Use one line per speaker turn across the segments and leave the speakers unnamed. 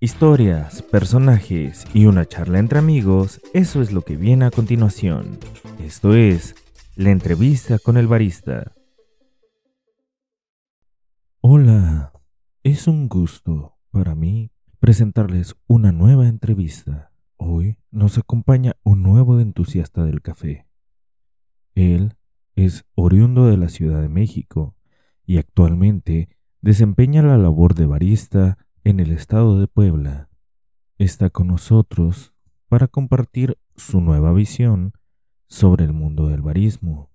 Historias, personajes y una charla entre amigos, eso es lo que viene a continuación. Esto es la entrevista con el barista. Hola, es un gusto para mí presentarles una nueva entrevista. Hoy nos acompaña un nuevo entusiasta del café. Él es oriundo de la Ciudad de México y actualmente desempeña la labor de barista en el estado de Puebla. Está con nosotros para compartir su nueva visión sobre el mundo del barismo,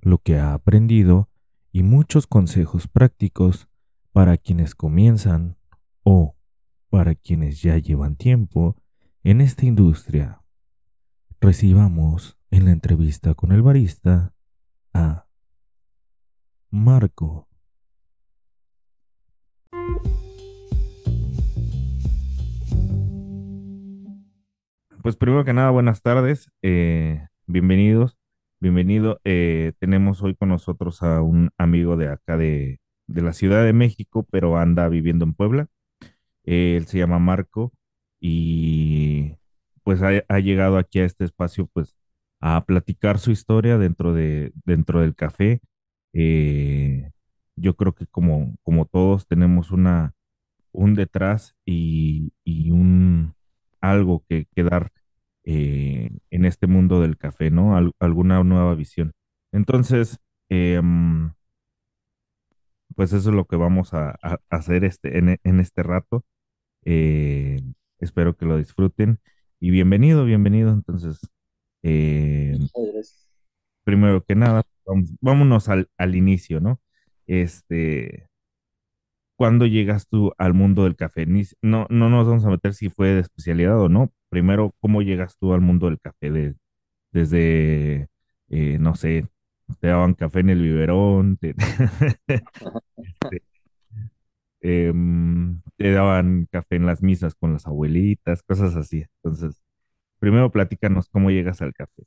lo que ha aprendido y muchos consejos prácticos para quienes comienzan o para quienes ya llevan tiempo en esta industria. Recibamos en la entrevista con el barista a Marco. Pues primero que nada, buenas tardes, eh, bienvenidos, bienvenido. Eh, tenemos hoy con nosotros a un amigo de acá de, de la Ciudad de México, pero anda viviendo en Puebla. él se llama Marco y pues ha, llegado aquí a este espacio pues a platicar su historia dentro de dentro del café. Eh, yo creo que como, como todos tenemos una, un detrás y, y un algo que, que dar eh, en este mundo del café, ¿no? Al- alguna nueva visión. Entonces, em, pues eso es lo que vamos a, hacer este, en, en este rato. Eh, espero que lo disfruten y bienvenido, bienvenido. Entonces, eh,
Muchas gracias.
primero que nada, vamos- vámonos al, al inicio, ¿no? Este, ¿cuándo llegas tú al mundo del café? No, no nos vamos a meter si fue de especialidad o no. Primero, ¿cómo llegas tú al mundo del café? De- desde, eh, no sé, te daban café en el biberón, te, este, em, te daban café en las misas con las abuelitas, cosas así. Entonces, primero platícanos cómo llegas al café.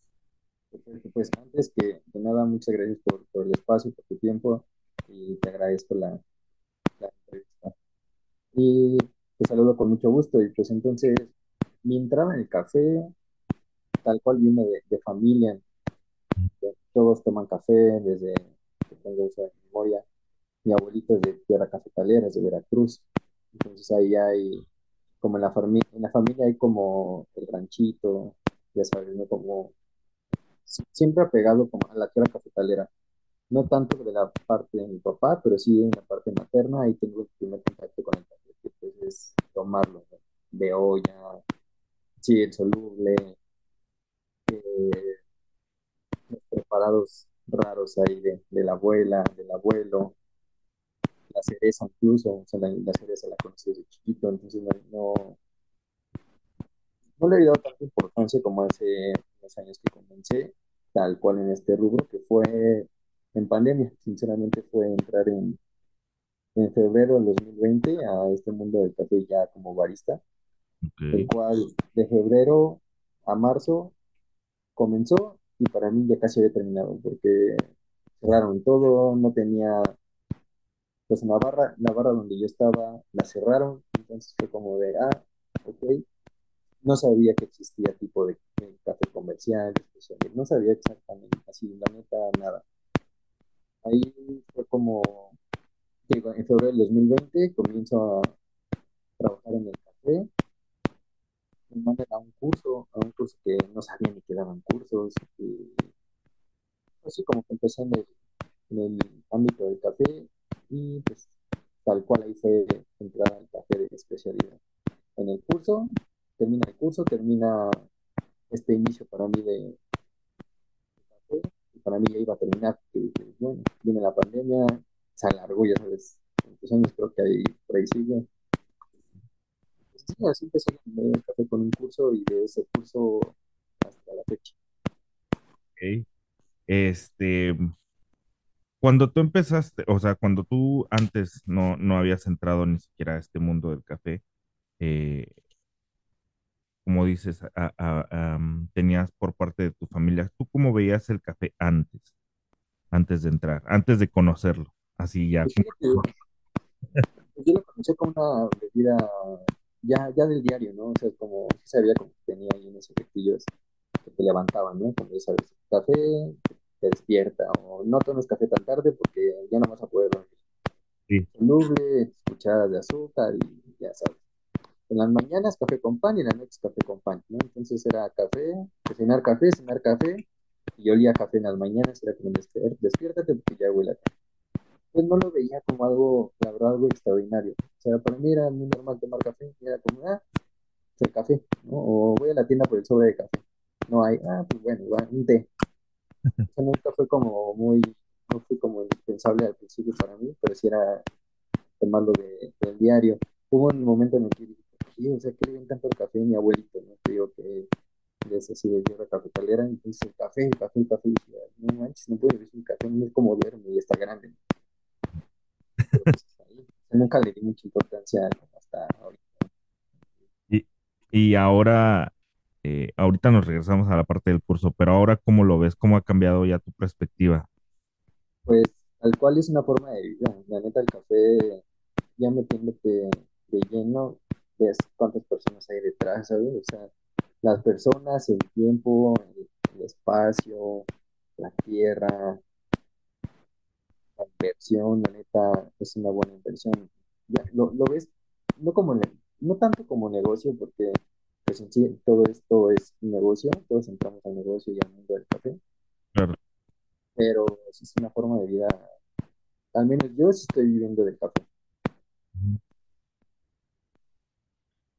Pues antes que, que nada, muchas gracias por, por el espacio, por tu tiempo y te agradezco la, la entrevista. Y te saludo con mucho gusto. Y pues entonces, mi entrada en el café, tal cual viene de, de familia. Todos toman café desde que tengo uso de memoria. Mi abuelita es de tierra cafetalera, es de Veracruz. Entonces ahí hay, como en la, en la familia hay como el ranchito, ya sabes, ¿no? Como si- siempre apegado como a la tierra cafetalera. No tanto de la parte de mi papá, pero sí en la parte materna, ahí tengo el primer contacto con el café, que pues es tomarlo. De olla, sí, el soluble, eh, los preparados raros ahí de, de la abuela, del abuelo, la cereza incluso, o sea, la, la cereza la conocí desde chiquito, entonces no, no, no le he dado tanta importancia como hace unos años que comencé, tal cual en este rubro, que fue en pandemia, sinceramente fue entrar en en febrero del 2020 a este mundo del café ya como barista, el
Ok,
cual de febrero a marzo comenzó y para mí ya casi había terminado porque cerraron todo, no tenía, pues la barra, la barra donde yo estaba la cerraron, entonces fue como de, ah, ok, no sabía que existía tipo de, de café comercial, no sabía exactamente, así, la neta, nada. Ahí fue como, digo, en febrero del 2020 comienzo a trabajar en el café me mandan a un curso, a un curso que no sabía ni que daban cursos, y así como que empecé en el, en el ámbito del café y pues tal cual ahí fue entrar al café de especialidad. En el curso, termina el curso, termina este inicio para mí de café, y para mí ya iba a terminar, porque dije, bueno, viene la pandemia, se alargó, ya sabes, muchos años creo que ahí, por ahí sigue. Pues, sí, así empecé en el café con un curso y de ese curso hasta la fecha.
ok. Este, Cuando tú empezaste, o sea, cuando tú antes no, no habías entrado ni siquiera a este mundo del café, eh, como dices, a- a- tenías por parte de tu familia, ¿tú cómo veías el café antes, antes de entrar, antes de conocerlo? Así ya.
Pues pues yo lo conocí como una bebida ya, ya del diario, ¿no? O sea, como sabía como que tenía ahí unos efectillos que te levantaban, ¿no? Como ya sabes, café te despierta, o no tomes café tan tarde porque ya no vas a poder dormir.
Sí,
Soluble, cucharadas de azúcar y ya sabes. En las mañanas café con pan y en las noches café con pan, ¿no? Entonces era café, cenar café, cenar café, y olía café en las mañanas, era como despiértate porque ya huele a café. Pues no lo veía como algo, la verdad, algo extraordinario. O sea, para mí era muy normal tomar café, era como, ah, el café, ¿no? O voy a la tienda por el sobre de café. No hay, ah, pues bueno, va, un té. O sea, nunca fue como muy, no fue como indispensable al principio para mí, pero sí era tomarlo de, del diario. Hubo un momento en el que "Sí, o sea, ¿qué le ven tanto el café mi abuelito? ¿no? Te digo que es así de tierra cafetalera, entonces el café, el café, el café, y decía, no manches, no puedo vivir sin café, no es como duerme y está grande, pero pues ahí. Nunca le di mucha importancia hasta ahorita.
Y, y ahora, eh, ahorita nos regresamos a la parte del curso, pero ahora, ¿cómo lo ves? ¿Cómo ha cambiado ya tu perspectiva?
Pues tal cual es una forma de vida. La neta, el café, ya metiéndote de lleno, ves cuántas personas hay detrás, ¿sabes? O sea, las personas, el tiempo, el, el espacio, la tierra, la inversión, la neta, es una buena inversión. Ya, lo, lo ves no como no tanto como negocio, porque pues en sí todo esto es negocio, todos entramos al negocio y al mundo del café,
Claro.
pero sí es una forma de vida, al menos yo sí estoy viviendo del café.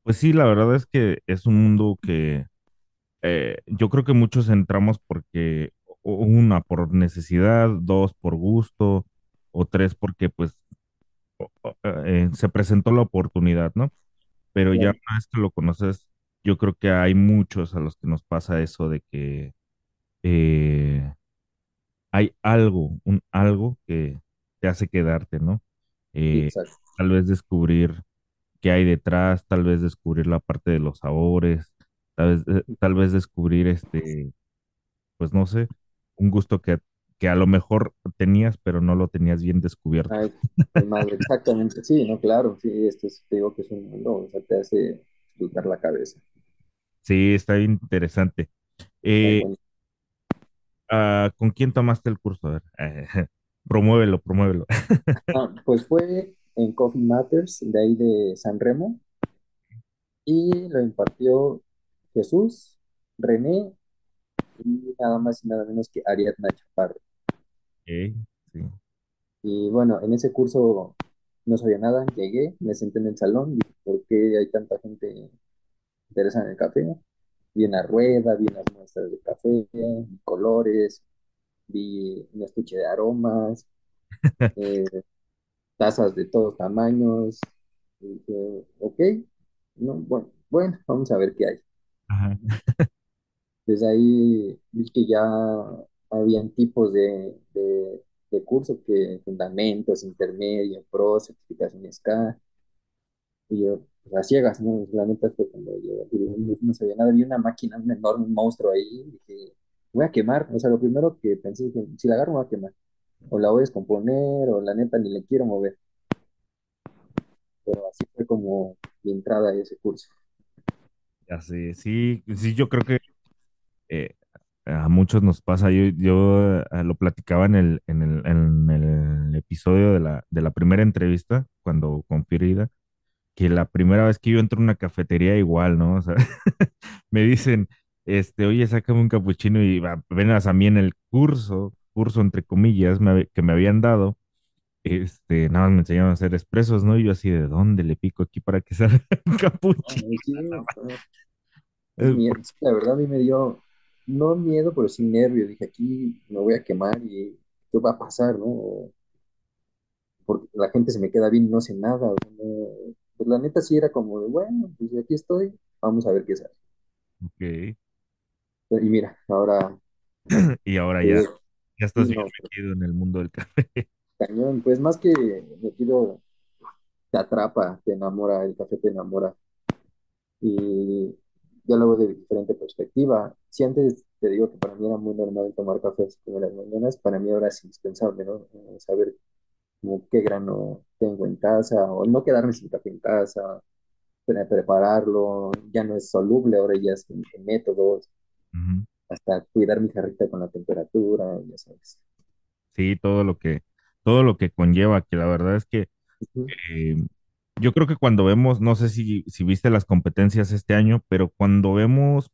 Pues sí, la verdad es que es un mundo que eh, yo creo que muchos entramos porque, o- una, por necesidad, dos, por gusto, o tres, porque pues o- o- eh, se presentó la oportunidad, ¿no? Pero ya
Claro,
una vez que lo conoces, yo creo que hay muchos a los que nos pasa eso de que eh, hay algo, un algo que te hace quedarte, ¿no?
sí,
Eh,
exacto.
tal vez descubrir qué hay detrás, tal vez descubrir la parte de los sabores, tal vez, eh, tal vez descubrir este, pues no sé, un gusto que, que a lo mejor tenías, pero no lo tenías bien descubierto.
Ay, mal, exactamente, sí, no, claro, sí, esto es, te digo que es un mundo, o sea, te hace explotar la cabeza.
Sí, está bien interesante. Eh, ah, ¿con quién tomaste el curso? A ver, eh, promuévelo, promuévelo.
Ah, pues fue en Coffee Matters, de ahí de San Remo, y lo impartió Jesús, René y nada más y nada menos que Ariadna Chaparro.
Sí.
Y bueno, en ese curso no sabía nada, llegué, me senté en el salón, dije, ¿por qué hay tanta gente interesada en el café? Vi una rueda, vi unas muestras de café, colores, vi un estuche de aromas, eh, tazas de todos tamaños. Y dije, ok, no, bueno, bueno, vamos a ver qué hay.
Ajá.
Desde ahí vi que ya habían tipos de, de, de cursos que fundamentos, intermedio, pro, certificaciones K. Y yo, pues, a ciegas, ¿no? La neta fue cuando yo no, no sabía nada, vi una máquina, un enorme monstruo ahí, y dije, voy a quemar. O sea, lo primero que pensé, que si la agarro, me voy a quemar. O la voy a descomponer, o la neta ni le quiero mover. Pero así fue como mi entrada a ese curso.
Ya sé, sí, sí, yo creo que eh, a muchos nos pasa. Yo, yo eh, lo platicaba en el, en el, en el episodio de la, de la primera entrevista, cuando con Frida, que la primera vez que yo entro a una cafetería igual, ¿no? O sea, me dicen, este, oye, sácame un capuchino y apenas a mí en el curso, curso entre comillas, me que me habían dado, este, nada más me enseñaron a hacer expresos, ¿no? Y yo así, ¿de dónde le pico aquí para que salga un
No,
capuchino?
sí, no, miedo. Sí, La verdad a mí me dio, no miedo, pero sí nervio. Dije, aquí me voy a quemar y ¿qué va a pasar, no? Porque la gente se me queda bien y no sé nada. no- pues la neta sí era como de, bueno, pues aquí estoy, vamos a ver qué sale.
Ok.
Y mira, ahora,
Y ahora
eh,
ya
sí,
estás bien
no,
metido en el mundo del café.
cañón, pues más que metido, te atrapa, te enamora, el café te enamora. Y ya lo de diferente perspectiva. Si antes te digo que para mí era muy normal tomar café en las mañanas, para mí ahora es indispensable, ¿no? Eh, Saber como qué grano tengo en casa, o no quedarme sin café en casa, pre- prepararlo, ya no es soluble, ahora ya es en, en métodos,
Ujú.
Hasta cuidar mi jarrita con la temperatura, ya sabes.
Sí, todo lo que, todo lo que conlleva, que la verdad es que eh, yo creo que cuando vemos, no sé si, si viste las competencias este año, pero cuando vemos,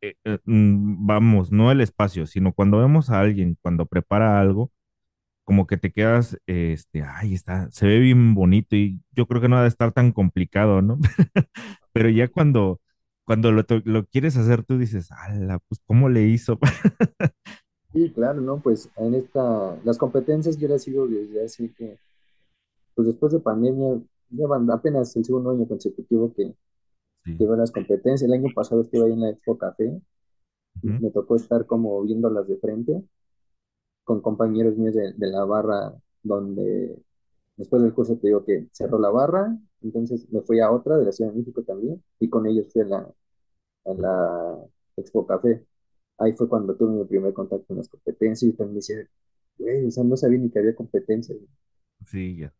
eh, eh, mm, vamos, no el espacio, sino cuando vemos a alguien, cuando prepara algo, como que te quedas, este, ay, está, se ve bien bonito y yo creo que no ha de estar tan complicado, ¿no? Pero ya cuando, cuando lo, to- lo quieres hacer, tú dices, ala, pues, ¿cómo le hizo?
Sí, claro, ¿no? Pues en esta, las competencias yo las sigo desde así que, pues después de pandemia, llevan apenas el segundo año consecutivo que,
Sí.
veo las competencias. El año pasado estuve ahí en la Expo Café me tocó estar como viéndolas de frente con compañeros míos de, de la barra, donde después del curso te digo que cerró la barra, entonces me fui a otra de la Ciudad de México también y con ellos fui a la, a la Expo Café. Ahí fue cuando tuve mi primer contacto con las competencias y también me decía, güey, o sea, no sabía ni que había competencias
Sí, ya.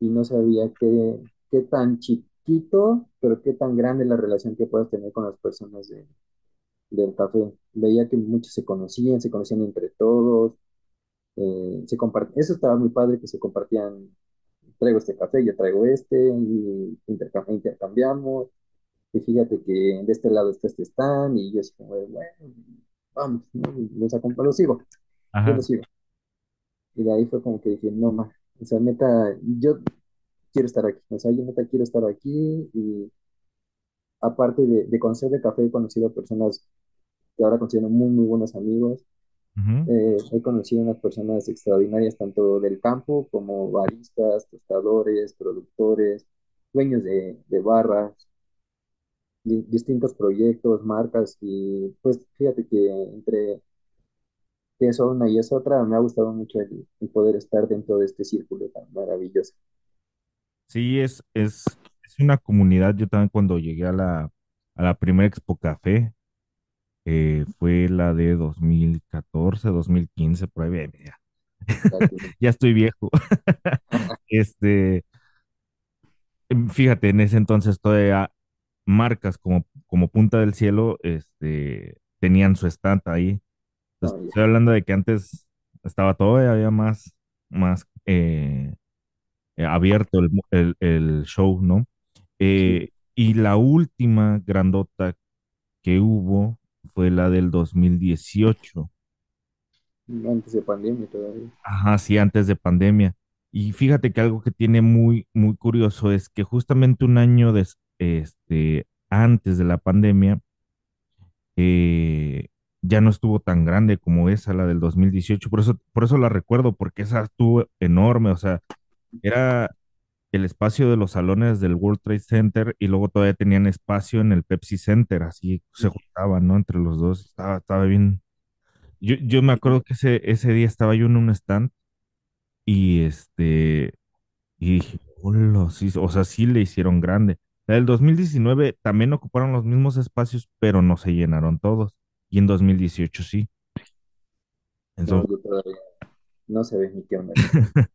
y no sabía qué, qué tan chiquito, pero qué tan grande la relación que puedas tener con las personas de, del café. Veía que muchos se conocían, se conocían entre todos, eh, se compart- eso estaba muy padre que se compartían, traigo este café, yo traigo este, y intercam- intercambiamos, y fíjate que de este lado está este stand, y yo así como, bueno, vamos, ¿no? Los, acom- los sigo, yo
Ajá.
los sigo. Y de ahí fue como que dije, no más, o sea, neta, yo quiero estar aquí, o sea, yo neta quiero estar aquí, y aparte de, de conocer de café, he conocido personas que ahora considero muy, muy buenos amigos, Eh, he conocido unas personas extraordinarias, tanto del campo como baristas, tostadores, productores, dueños de, de barras, di- distintos proyectos, marcas, y pues fíjate que entre que es una y es otra, me ha gustado mucho el, el poder estar dentro de este círculo tan maravilloso.
Sí, es, es, es una comunidad. Yo también cuando llegué a la, a la primera Expo Café, eh, fue la de dos dos mil catorce dos mil quince por ahí. Ya,
Ya
estoy viejo. Este, em, fíjate, en ese entonces todavía marcas como, como Punta del Cielo, este, tenían su stand ahí. Entonces,
no, ya,
estoy hablando de que antes estaba todavía más, más eh, eh, abierto el, el, el show, ¿no?
sí,
y la última grandota que hubo fue la del dos mil dieciocho
antes de pandemia todavía.
Ajá, sí, antes de pandemia. Y fíjate que algo que tiene muy, muy curioso es que justamente un año des- este, antes de la pandemia, eh, ya no estuvo tan grande como esa, la del dos mil dieciocho Por eso, por eso la recuerdo, porque esa estuvo enorme. O sea, era el espacio de los salones del World Trade Center y luego todavía tenían espacio en el Pepsi Center, así se juntaban, ¿no? Entre los dos. Estaba, estaba bien. Yo, yo me acuerdo que ese, ese día estaba yo en un stand y este, y dije, "Hola, sí, o sea, sí le hicieron grande. La del 2019 también ocuparon los mismos espacios, pero no se llenaron todos. Y en 2018 sí.
No,
Entonces,
todavía no se ve ni qué onda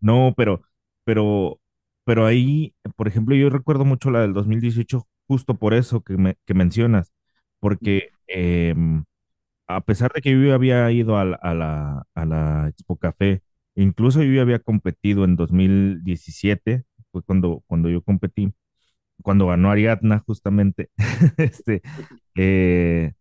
no, pero, pero, pero ahí, por ejemplo, yo recuerdo mucho la del 2018 justo por eso que, me, que mencionas, porque em, a pesar de que yo había ido a la, a la, a la Expo Café, incluso yo había competido en 2017, fue cuando, cuando yo competí, cuando ganó Ariadna justamente, este, eh,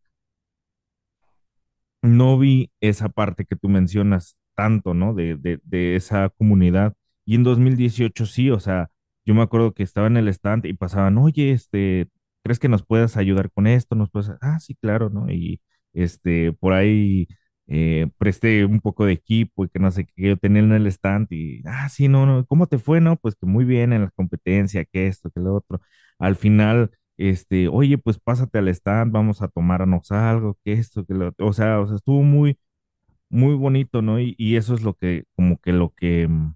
no vi esa parte que tú mencionas tanto, ¿no? De, de, de esa comunidad. Y en 2018 sí, o sea, yo me acuerdo que estaba en el stand y pasaban, oye, este, ¿crees que nos puedas ayudar con esto? Nos puedes, ah, sí, claro, ¿no? Y este, por ahí eh, presté un poco de equipo y que no sé qué yo tenía en el stand y, ah, sí, no, no, ¿cómo te fue? No, pues que muy bien en la competencia, que esto, que lo otro. Al final este, oye, pues pásate al stand, vamos a tomarnos algo, que esto, que lo otro. O sea, o sea, estuvo muy, muy bonito, ¿no? Y, y eso es lo que, como que lo que, mm,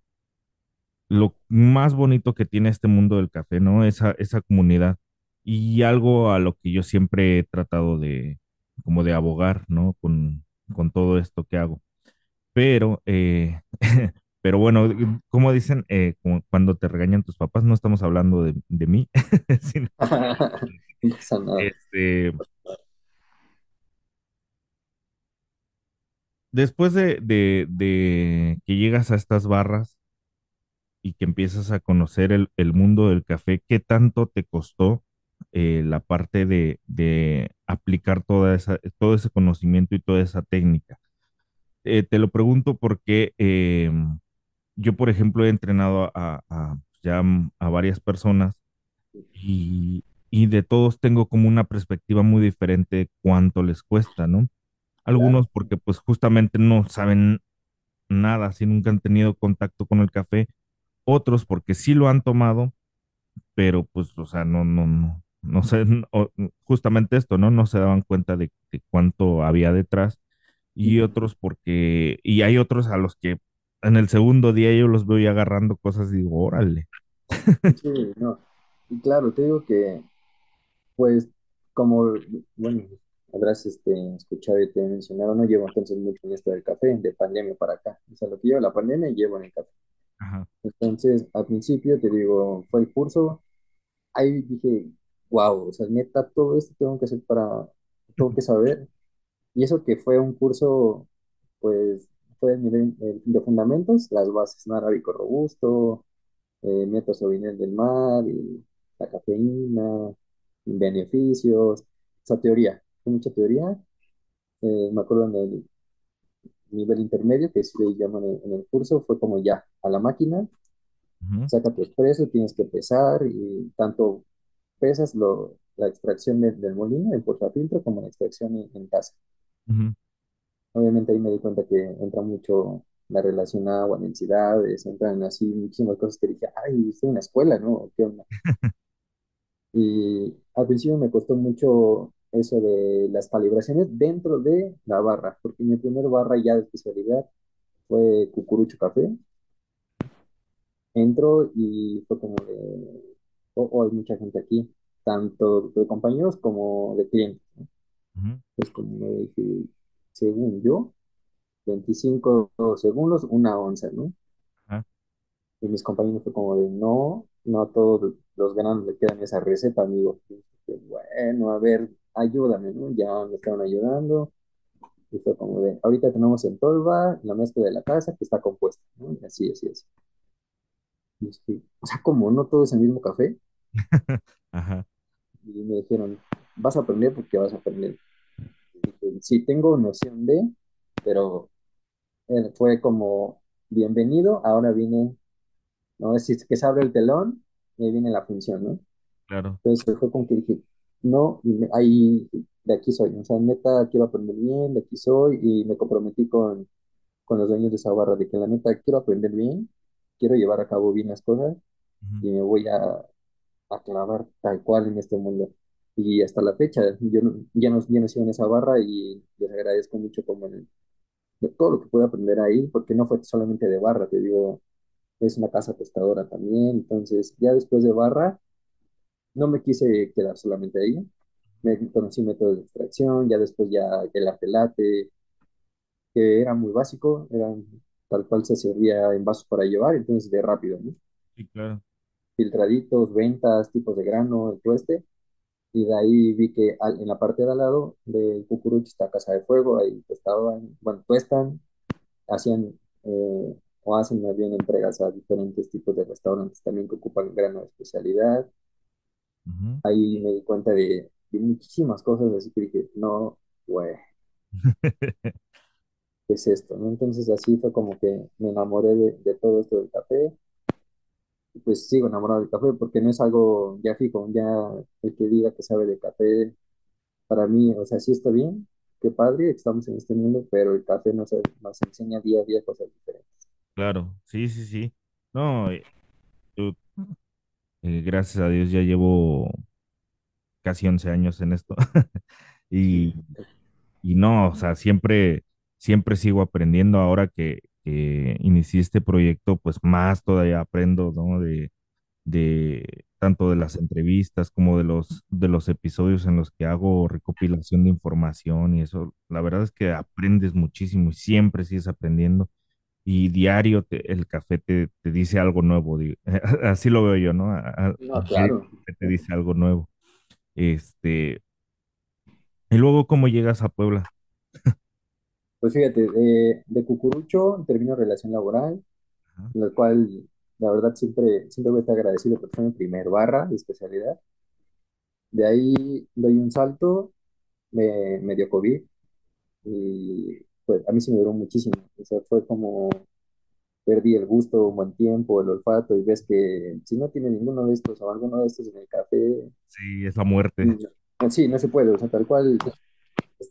lo más bonito que tiene este mundo del café, ¿no? Esa, esa comunidad. Y algo a lo que yo siempre he tratado de, como de abogar, ¿no? Con, con todo esto que hago. Pero, eh, pero bueno, como dicen, eh, como cuando te regañan tus papás, no estamos hablando de, de mí, sino, este, después de, de, de que llegas a estas barras y que empiezas a conocer el, el mundo del café, ¿qué tanto te costó eh, la parte de, de aplicar toda esa, todo ese conocimiento y toda esa técnica? Eh, te lo pregunto porque eh, yo, por ejemplo, he entrenado a, a- ya a varias personas y, y de todos tengo como una perspectiva muy diferente de cuánto les cuesta, ¿no? Algunos porque pues justamente no saben nada, si nunca han tenido contacto con el café, otros porque sí lo han tomado, pero pues, o sea, no, no, no, no sé, justamente esto, ¿no? No se daban cuenta de, de cuánto había detrás y otros porque, y hay otros a los que en el segundo día yo los veo ya agarrando cosas y digo, órale.
Sí, no. Y claro, te digo que, pues, como, bueno, habrás este, escuchado y te he mencionado, no llevo entonces mucho en esto del café, de pandemia para acá. O sea, lo que lleva la pandemia llevo en el café.
Ajá.
Entonces, al principio, te digo, fue el curso, ahí dije, wow, o sea, neta, todo esto tengo que hacer para, tengo que saber. Y eso que fue un curso, pues, fue el nivel de fundamentos, las bases, ¿no? Arábico robusto, eh, método Sauvignon del mar, y la cafeína, beneficios, esa teoría, fue mucha teoría. Eh, me acuerdo en el nivel intermedio, que se le llaman en el curso, fue como ya, a la máquina,
Ujú,
saca tu expreso, tienes que pesar, y tanto pesas lo, la extracción de- del molino en portafiltro como la extracción en, en taza.
ujú,
Obviamente ahí me di cuenta que entra mucho la relación agua, densidades, entran así muchísimas cosas que dije, ay, estoy en la escuela, ¿no? ¿Qué onda? Y al principio me costó mucho eso de las calibraciones dentro de la barra, porque mi primer barra ya de especialidad fue Cucurucho Café. Entro y fue como de, oh, oh, hay mucha gente aquí, tanto de compañeros como de clientes. ¿no?
ujú,
Pues como me dije, según yo, 25 segundos, una onza, ¿no?
ajá,
Y mis compañeros fue como de, no, no a todos los granos le quedan esa receta, amigo. Y bueno, a ver, ayúdame, ¿no? Ya me estaban ayudando. Y fue como de, ahorita tenemos en tolva la mezcla de la casa que está compuesta, ¿no? Y así, así, así. Dije, o sea, como no todo es el mismo café.
ajá,
Y me dijeron, vas a aprender porque vas a aprender. Dije, sí, tengo noción de, pero eh, fue como, bienvenido, ahora viene, ¿no? Es que se abre el telón y ahí viene la función, ¿no?
claro.
Entonces fue como que dije, no, y me- ahí, de aquí soy, o sea, neta, quiero aprender bien, de aquí soy, y me comprometí con, con los dueños de esa barra, de que la neta, quiero aprender bien, quiero llevar a cabo bien las cosas,
ujú,
y me voy a, a clavar tal cual en este mundo. Y hasta la fecha, yo no- ya no, ya no sigo en esa barra y les agradezco mucho como el- de todo lo que pude aprender ahí, porque no fue solamente de barra, te digo, es una casa tostadora también, entonces ya después de barra, no me quise quedar solamente ahí, me conocí métodos de extracción, ya después ya el arte latte, que era muy básico, era tal cual se servía en vasos para llevar, entonces de rápido, ¿no?
Sí, claro.
Filtraditos, ventas, tipos de grano, el tueste, y de ahí vi que al- en la parte de al lado del cucurucho está Casa de Fuego, ahí tostaban, bueno, tuestan, hacían eh, o hacen más bien entregas a diferentes tipos de restaurantes también que ocupan grano de especialidad.
ujú.
Ahí me di cuenta de, de muchísimas cosas, así que dije, no, güey, ¿qué es esto? ¿no? Entonces así fue como que me enamoré de, de todo esto del café. Y pues sigo enamorado del café porque no es algo ya fijo, ya el que diga que sabe de café, para mí, o sea, sí está bien, qué padre, estamos en este mundo, pero el café nos, nos enseña día a día cosas diferentes.
Claro, sí, sí, sí. No, eh, yo, eh, gracias a Dios ya llevo casi 11 años en esto. Y no, o sea, siempre, siempre sigo aprendiendo. Ahora que, que inicié este proyecto, pues más todavía aprendo, ¿no? De, de tanto de las entrevistas como de los, de los episodios en los que hago recopilación de información y eso. La verdad es que aprendes muchísimo y siempre sigues aprendiendo. y diario te- el café te, te dice algo nuevo. Así lo veo yo, ¿no? A-
No, claro.
te dice algo nuevo. Este, y luego, ¿cómo llegas a Puebla?
Pues fíjate, de, de Cucurucho termino relación laboral,
Ajá,
en la cual la verdad siempre, siempre voy a estar agradecido porque fue mi primer barra de especialidad. De ahí doy un salto, me, me dio COVID y pues a mí sí me duró muchísimo. O sea, fue como perdí el gusto un buen tiempo, el olfato y ves que si no tiene ninguno de estos o alguno de estos en el café,
Sí, es la muerte.
mm, sí, no se puede, o sea, tal cual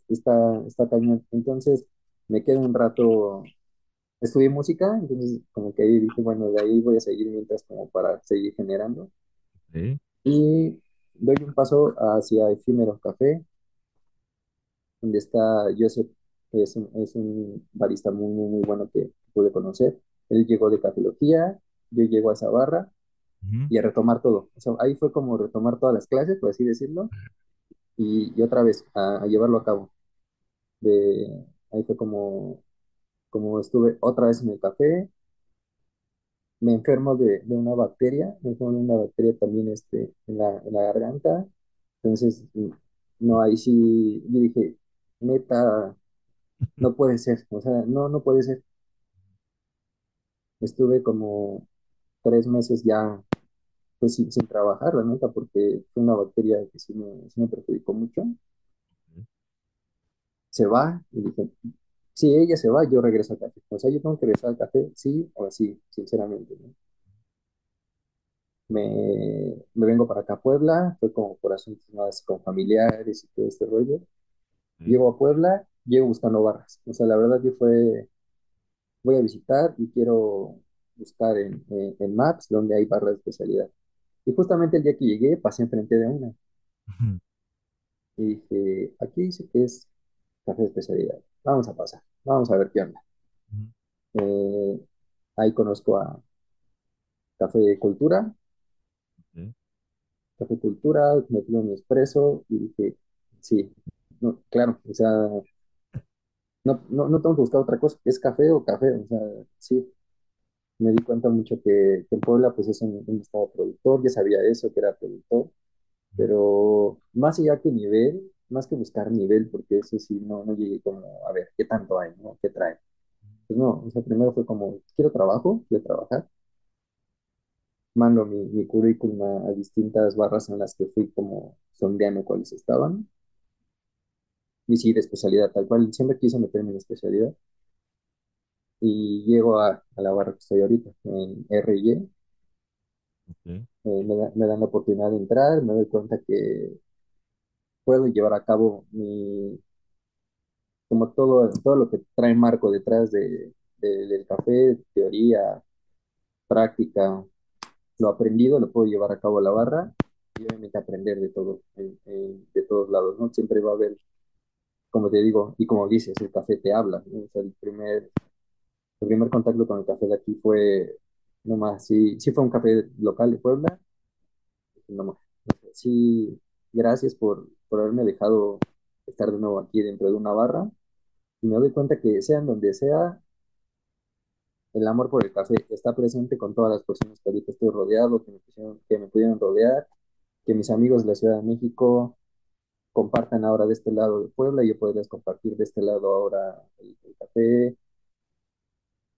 está, está cañón. Entonces me quedo un rato estudié música, entonces como que ahí dije, bueno, de ahí voy a seguir mientras como para seguir generando.
Sí,
Y doy un paso hacia Efímero Café, donde está Joseph, que es un, es un barista muy, muy, muy bueno que pude conocer. Él llegó de cafelogía, yo llego a esa barra y a retomar todo. O sea, ahí fue como retomar todas las clases, por así decirlo, y, y otra vez a, a llevarlo a cabo. De, ahí fue como, como estuve otra vez en el café, me enfermo de, una bacteria, me enfermo de una bacteria también este, en la, garganta. Entonces, no, ahí sí, yo dije, neta, no puede ser, o sea, no, no puede ser. Estuve como tres meses ya, pues sin, sin trabajar, la neta, porque fue una bacteria que sí me, sí me perjudicó mucho. Se va, y dije, si ella se va, yo regreso al café. O sea, yo tengo que regresar al café, sí o sí, sinceramente, ¿no? Me, me vengo para acá a Puebla, fue como por asuntos más con familiares y todo este rollo. Llego a Puebla, llego buscando barras. O sea, la verdad yo fue, voy a visitar y quiero buscar en, en, en Maps donde hay barras de especialidad. Y justamente el día que llegué, pasé enfrente de una y dije, aquí dice que es café de especialidad. Vamos a pasar, vamos a ver qué onda. Eh, ahí conozco a Café Cultura, Café Cultura, me pido mi expreso y dije, sí, no, claro, o sea, no, no, no tengo que buscar otra cosa, es café o café, o sea, sí, me di cuenta mucho que, que en Puebla pues es un, un estado productor, ya sabía eso, que era productor, pero más allá que nivel, más que buscar nivel, porque eso sí, no, no llegué como a ver qué tanto hay, ¿no? ¿Qué trae? Pues no, o sea, primero fue como, quiero trabajo, quiero trabajar, mando mi, mi currículum a, a distintas barras en las que fui como sondeando cuáles estaban, y sí, de especialidad, tal cual, siempre quise meterme en especialidad, y llego a, a la barra que estoy ahorita, en R&Y, eh,
ok,
me, da- me dan la oportunidad de entrar, me doy cuenta que puedo llevar a cabo mi, como todo, todo lo que trae Marco detrás de, de- del café, teoría, práctica, lo aprendido lo puedo llevar a cabo a la barra y obviamente aprender de todo, en- en- de todos lados, ¿no? Siempre va a haber, como te digo, y como dices, el café te habla, ¿no? O sea, el primer, el primer contacto con el café de aquí fue, nomás, sí, sí fue un café local de Puebla, nomás, sí, gracias por, por haberme dejado estar de nuevo aquí dentro de una barra y me doy cuenta que sean donde sea, el amor por el café está presente con todas las personas que ahorita estoy rodeado, que me, pusieron, que me pudieron rodear, que mis amigos de la Ciudad de México compartan ahora de este lado de Puebla yo podrías compartir de este lado ahora el, el café.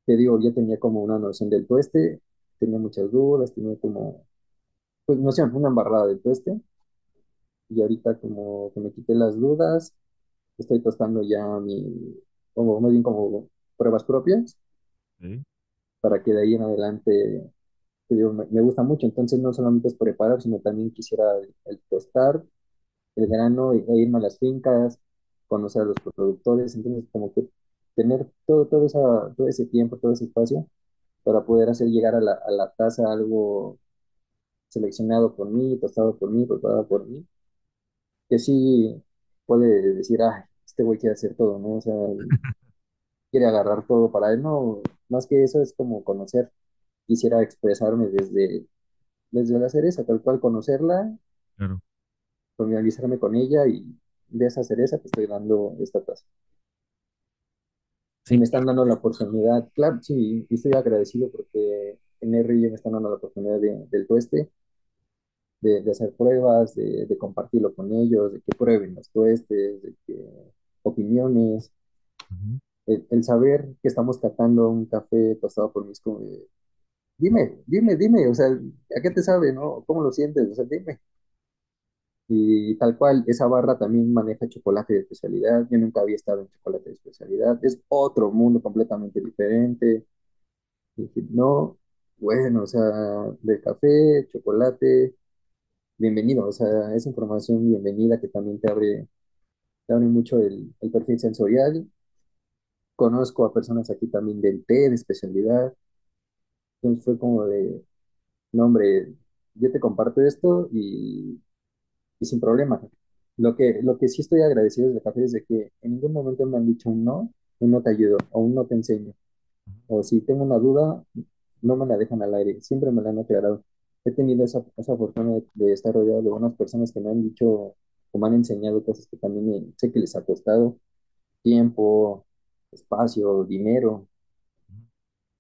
Te digo, ya tenía como una noción del tueste, tenía muchas dudas, tenía como, pues no sé, una embarrada del tueste y ahorita como que me quité las dudas, estoy tostando ya mi, como más bien como pruebas propias.
Sí,
para que de ahí en adelante te digo, me, me gusta mucho, entonces no solamente es preparar, sino también quisiera el, el tostar el grano e, e irme a las fincas, conocer a los productores, entonces como que tener todo, todo, esa, todo ese tiempo, todo ese espacio para poder hacer llegar a la, a la taza algo seleccionado por mí, tostado por mí, preparado por mí, que sí puede decir, ah, este güey quiere hacer todo, ¿no? O sea, quiere agarrar todo para él, no, más que eso es como conocer, quisiera expresarme desde, desde la cereza, tal cual conocerla
claro.
familiarizarme con ella y de esa cereza te estoy dando esta taza. y
Sí.
me están dando la oportunidad, claro, sí, y estoy agradecido porque en RI me están dando la oportunidad de- del tueste, de, de hacer pruebas, de, de compartirlo con ellos, de que prueben los tuestes, de que opiniones,
Ujú.
el, el saber que estamos catando un café tostado por mí es como de, dime, dime, dime, o sea, ¿a qué te sabe, no? ¿Cómo lo sientes? O sea, dime. Y tal cual, esa barra también maneja chocolate de especialidad. Yo nunca había estado en chocolate de especialidad. Es otro mundo completamente diferente. Y dije, no, bueno, o sea, de café, chocolate, bienvenido. O sea, es información bienvenida que también te abre, te abre mucho el, perfil sensorial. Conozco a personas aquí también del té de especialidad. Entonces fue como de, no, hombre, yo te comparto esto y y sin problema. Lo que, lo que sí estoy agradecido de café es de que en ningún momento me han dicho un no, un no te ayudo o un no te enseño. O si tengo una duda, no me la dejan al aire, siempre me la han aclarado. He tenido esa, esa fortuna de, de estar rodeado de buenas personas que me han dicho o me han enseñado cosas que también sé que les ha costado tiempo, espacio, dinero,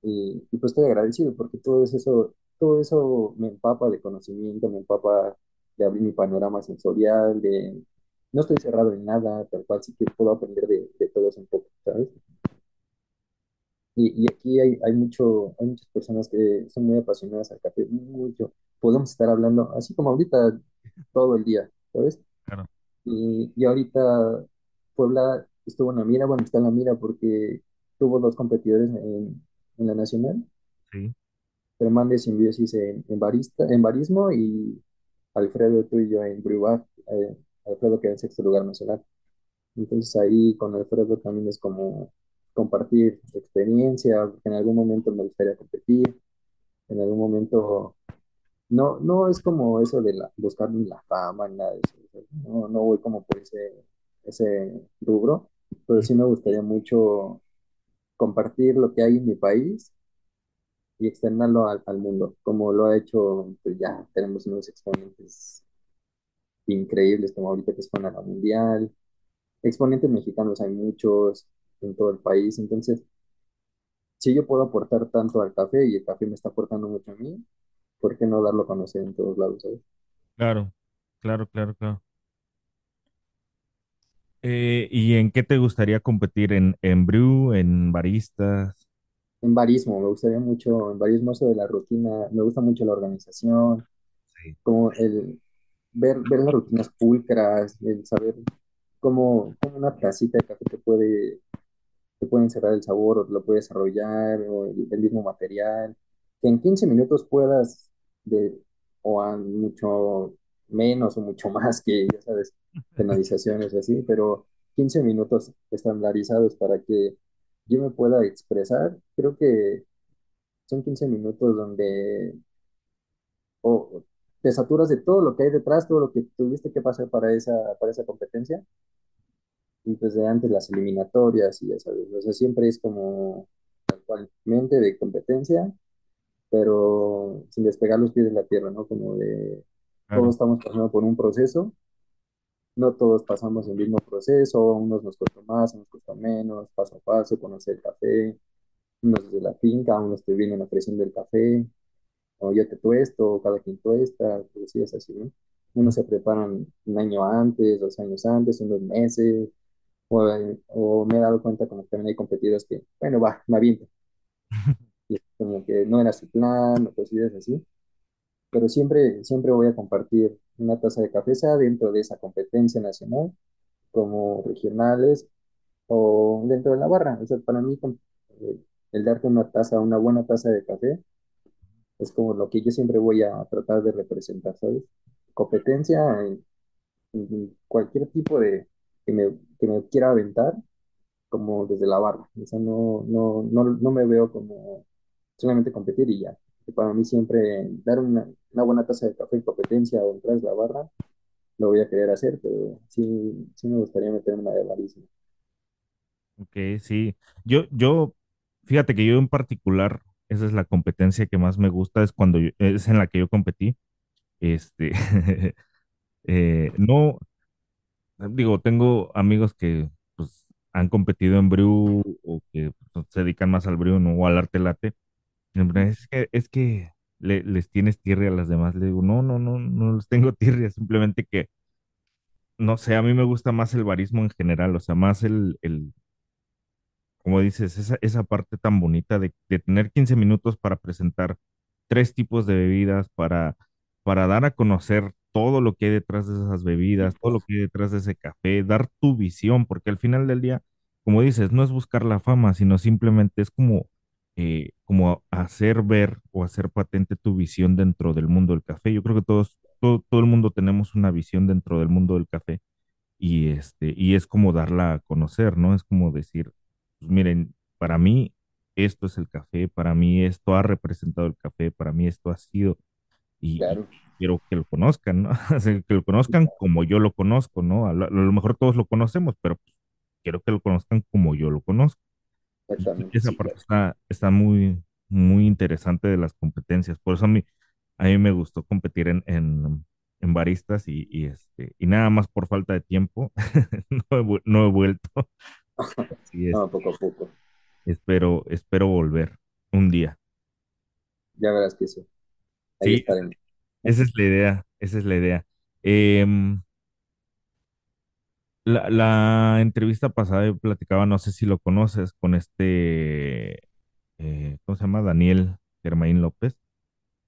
y, y pues estoy agradecido porque todo eso, todo eso me empapa de conocimiento, me empapa de abrir mi panorama sensorial, de no estoy cerrado en nada, tal cual sí que puedo aprender de, de todo eso un poco, ¿sabes? Y, y aquí hay, hay, mucho, hay muchas personas que son muy apasionadas al café, mucho. Podemos estar hablando, así como ahorita, todo el día, ¿sabes?
Claro,
Y, y ahorita Puebla estuvo en la mira, bueno, está en la mira porque tuvo dos competidores en, en la nacional
sí.
Germán de Simbiosis en, en, barista, en barismo y Alfredo, tú y yo en Brewbar. Eh, Alfredo queda en sexto lugar nacional. Entonces ahí con Alfredo también es como compartir experiencia, porque en algún momento me gustaría competir, en algún momento no, no es como eso de la, buscar la fama, nada de eso. No, no voy como por ese, ese rubro, pero sí me gustaría mucho compartir lo que hay en mi país y externarlo al, al mundo, como lo ha hecho, pues ya tenemos unos exponentes increíbles, como ahorita que es la Mundial, exponentes mexicanos hay muchos en todo el país, entonces, si yo puedo aportar tanto al café y el café me está aportando mucho a mí, ¿por qué no darlo a conocer en todos lados, ¿sabes?
Claro, claro, claro, claro. Eh, ¿y en qué te gustaría competir? ¿En, en brew, en baristas?
En barismo, me gustaría mucho, en barismo eso de la rutina, me gusta mucho la organización,
Sí.
como el ver, ver las rutinas pulcras, el saber cómo, cómo una tacita de café te puede te pueden cerrar el sabor o lo puedes desarrollar o el, mismo material. Que en 15 minutos puedas, de, o a mucho menos o mucho más que, ya sabes, penalizaciones así, pero 15 minutos estandarizados para que yo me pueda expresar. Creo que son 15 minutos donde o te saturas de todo lo que hay detrás, todo lo que tuviste que pasar para esa, para esa competencia y pues de antes las eliminatorias y ya sabes, o sea, siempre es como actualmente de competencia, pero sin despegar los pies de la tierra, ¿no? Como de todos estamos pasando por un proceso, no todos pasamos el mismo proceso, unos nos costó más, unos costó menos, paso a paso, conocer el café, unos desde la finca, unos te vienen ofreciendo el café, o yo te tuesto, cada quien tuesta, pues sí es así, ¿no? Unos se preparan un año antes, dos años antes, unos meses, o, o me he dado cuenta como que también hay competidores que, bueno, va, me aviento. Y es como que no era su plan, o cosillas así. Pero siempre, siempre voy a compartir una taza de café, sea dentro de esa competencia nacional, como regionales, o dentro de la barra. O sea, para mí, eh, el darte una taza, una buena taza de café, es como lo que yo siempre voy a tratar de representar, ¿sabes? Competencia en, en cualquier tipo de que me, que me quiera aventar, como desde la barra. O sea, no, no, no, no me veo como solamente competir y ya. Para mí siempre dar una, una buena taza de café en competencia o entrar la barra, lo voy a querer hacer, pero sí, sí me gustaría meterme una de barismo.
ok, sí. Yo, yo, fíjate que yo en particular, esa es la competencia que más me gusta, es cuando yo- es en la que yo competí. Este, eh, no, digo, tengo amigos que, pues, han competido en brew o que pues, se dedican más al brew, ¿no? O al arte latte. Siempre, Es que, es que le- les tienes tirria a las demás. Le digo, no, no, no, no les tengo tirria, simplemente que, no sé, a mí me gusta más el barismo en general, o sea, más el, el, como dices, esa, esa parte tan bonita de, de tener 15 minutos para presentar tres tipos de bebidas, para, para dar a conocer todo lo que hay detrás de esas bebidas, todo lo que hay detrás de ese café, dar tu visión, porque al final del día, como dices, no es buscar la fama, sino simplemente es como, eh, como hacer ver o hacer patente tu visión dentro del mundo del café. Yo creo que todos, todo, todo el mundo tenemos una visión dentro del mundo del café y este, y es como darla a conocer, ¿no? Es como decir, pues miren, para mí esto es el café, para mí esto ha representado el café, para mí esto ha sido, y,
Claro,
quiero que lo conozcan, ¿no? Que lo conozcan como yo lo conozco, ¿no? A lo, a lo mejor todos lo conocemos, pero pues, quiero que lo conozcan como yo lo conozco.
Exactamente,
esa parte está, está muy, muy interesante de las competencias. Por eso a mí, a mí me gustó competir en, en, en baristas y, y, este, y nada más por falta de tiempo, no he, vu- no he vuelto. Así es.
No, poco a poco.
Espero, espero volver un día.
Ya verás que sí. Ahí
Sí,
estaremos.
Esa es la idea, esa es la idea. Em, la, la entrevista pasada yo platicaba, no sé si lo conoces, con este, eh, ¿cómo se llama? Daniel Germain López,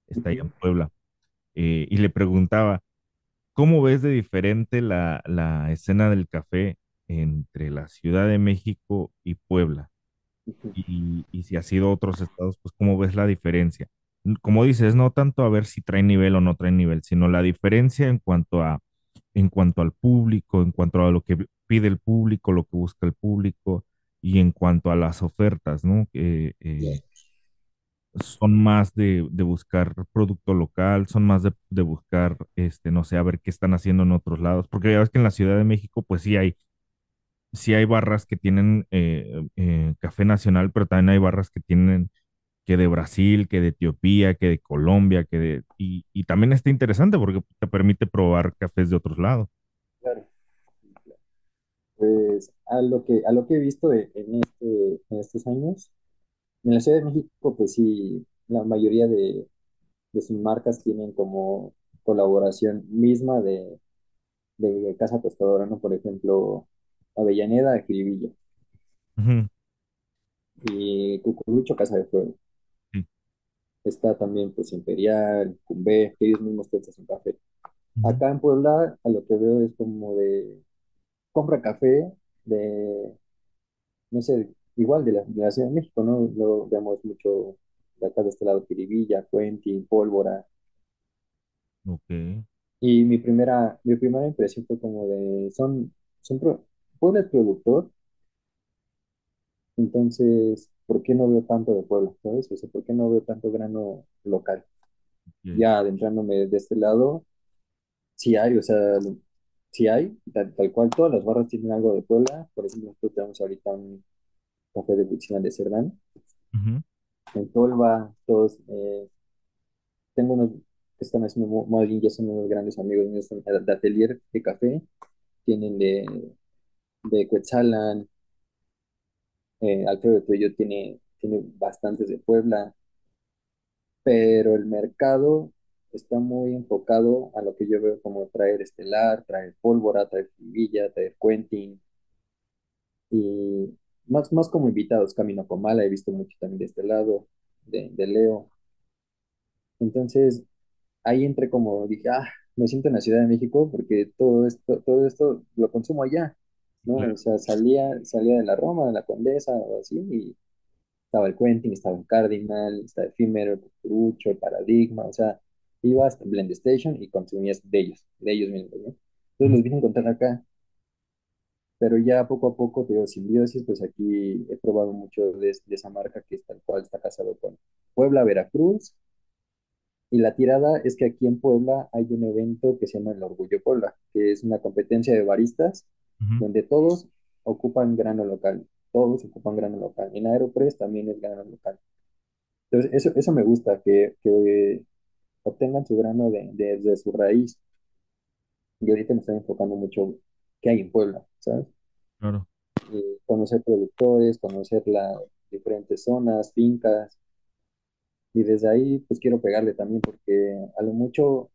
está allá
Ujú,
en Puebla. eh, y le preguntaba, ¿cómo ves de diferente la, la escena del café entre la Ciudad de México y Puebla?
ujú,
Y, y si has ido a otros estados, pues ¿cómo ves la diferencia? Como dices, no tanto a ver si trae nivel o no trae nivel, sino la diferencia en cuanto a, en cuanto al público, en cuanto a lo que pide el público, lo que busca el público y en cuanto a las ofertas, ¿no? Eh, son más de, de buscar producto local, son más de, de buscar, este, no sé, a ver qué están haciendo en otros lados, porque ya ves que en la Ciudad de México, pues sí hay, sí hay barras que tienen eh, eh, café nacional, pero también hay barras que tienen que de Brasil, que de Etiopía, que de Colombia, que de, y, y también está interesante porque te permite probar cafés de otros lados.
claro. Pues a lo que, a lo que he visto en, este, en estos años, en la Ciudad de México, pues sí, la mayoría de, de sus marcas tienen como colaboración misma de, de casa tostadora, ¿no? Por ejemplo, Avellaneda, Jiribilla
Ujú,
y Cucurucho, Casa de Fuego. Está también pues Imperial, Cumbé, que ellos mismos tuestan su café. Acá en Puebla, a lo que veo es como de compra café de, no sé, igual de la, de la Ciudad de México, ¿no? Lo vemos mucho de acá de este lado, Jiribilla, Cuentin, Pólvora.
ok,
Y mi primera, mi primera impresión fue como de, son, son pro- Puebla es productor, entonces, ¿por qué no veo tanto de Puebla? ¿Sabes? O sea, ¿por qué no veo tanto grano local? Ya adentrándome de este lado, sí hay, o sea, sí hay, tal, tal cual, todas las barras tienen algo de Puebla. Por ejemplo, nosotros tenemos ahorita un café de Huitzilán de Cerdán. En Tolva, todos, eh, tengo unos que están haciendo, más bien ya son unos grandes amigos míos de atelier de café, tienen de, de Cuetzalan, eh, Alfredo de tiene, tiene bastantes de Puebla, pero el mercado está muy enfocado a lo que yo veo como traer Estelar, traer Pólvora, traer Villa, traer Quentin, y más, más como invitados, Camino Comala, he visto mucho también de este lado, de, de Leo. Entonces, ahí entré como, dije, ah, me siento en la Ciudad de México porque todo esto, todo esto lo consumo allá, ¿no? O sea, salía, salía de la Roma, de la Condesa o así, y estaba el Quentin, estaba el Cardinal, estaba Efímero, Cucurucho, el Paradigma, o sea, ibas a Blend Station y consumías de ellos, de ellos mismos, ¿no? Entonces los vine a encontrar acá, pero ya poco a poco, te digo, simbiosis, pues aquí he probado mucho de, esa marca que tal cual está casado con Puebla, Veracruz, y la tirada es que aquí en Puebla hay un evento que se llama el Orgullo Puebla, que es una competencia de baristas donde todos ocupan grano local, todos ocupan grano local. En Aeropress también es grano local. Entonces, eso, eso me gusta, que, que obtengan su grano de, de, de su raíz. Y ahorita me estoy enfocando mucho qué hay en Puebla, ¿sabes?
claro.
eh, conocer productores, conocer las diferentes zonas, fincas, y desde ahí pues quiero pegarle también porque a lo mucho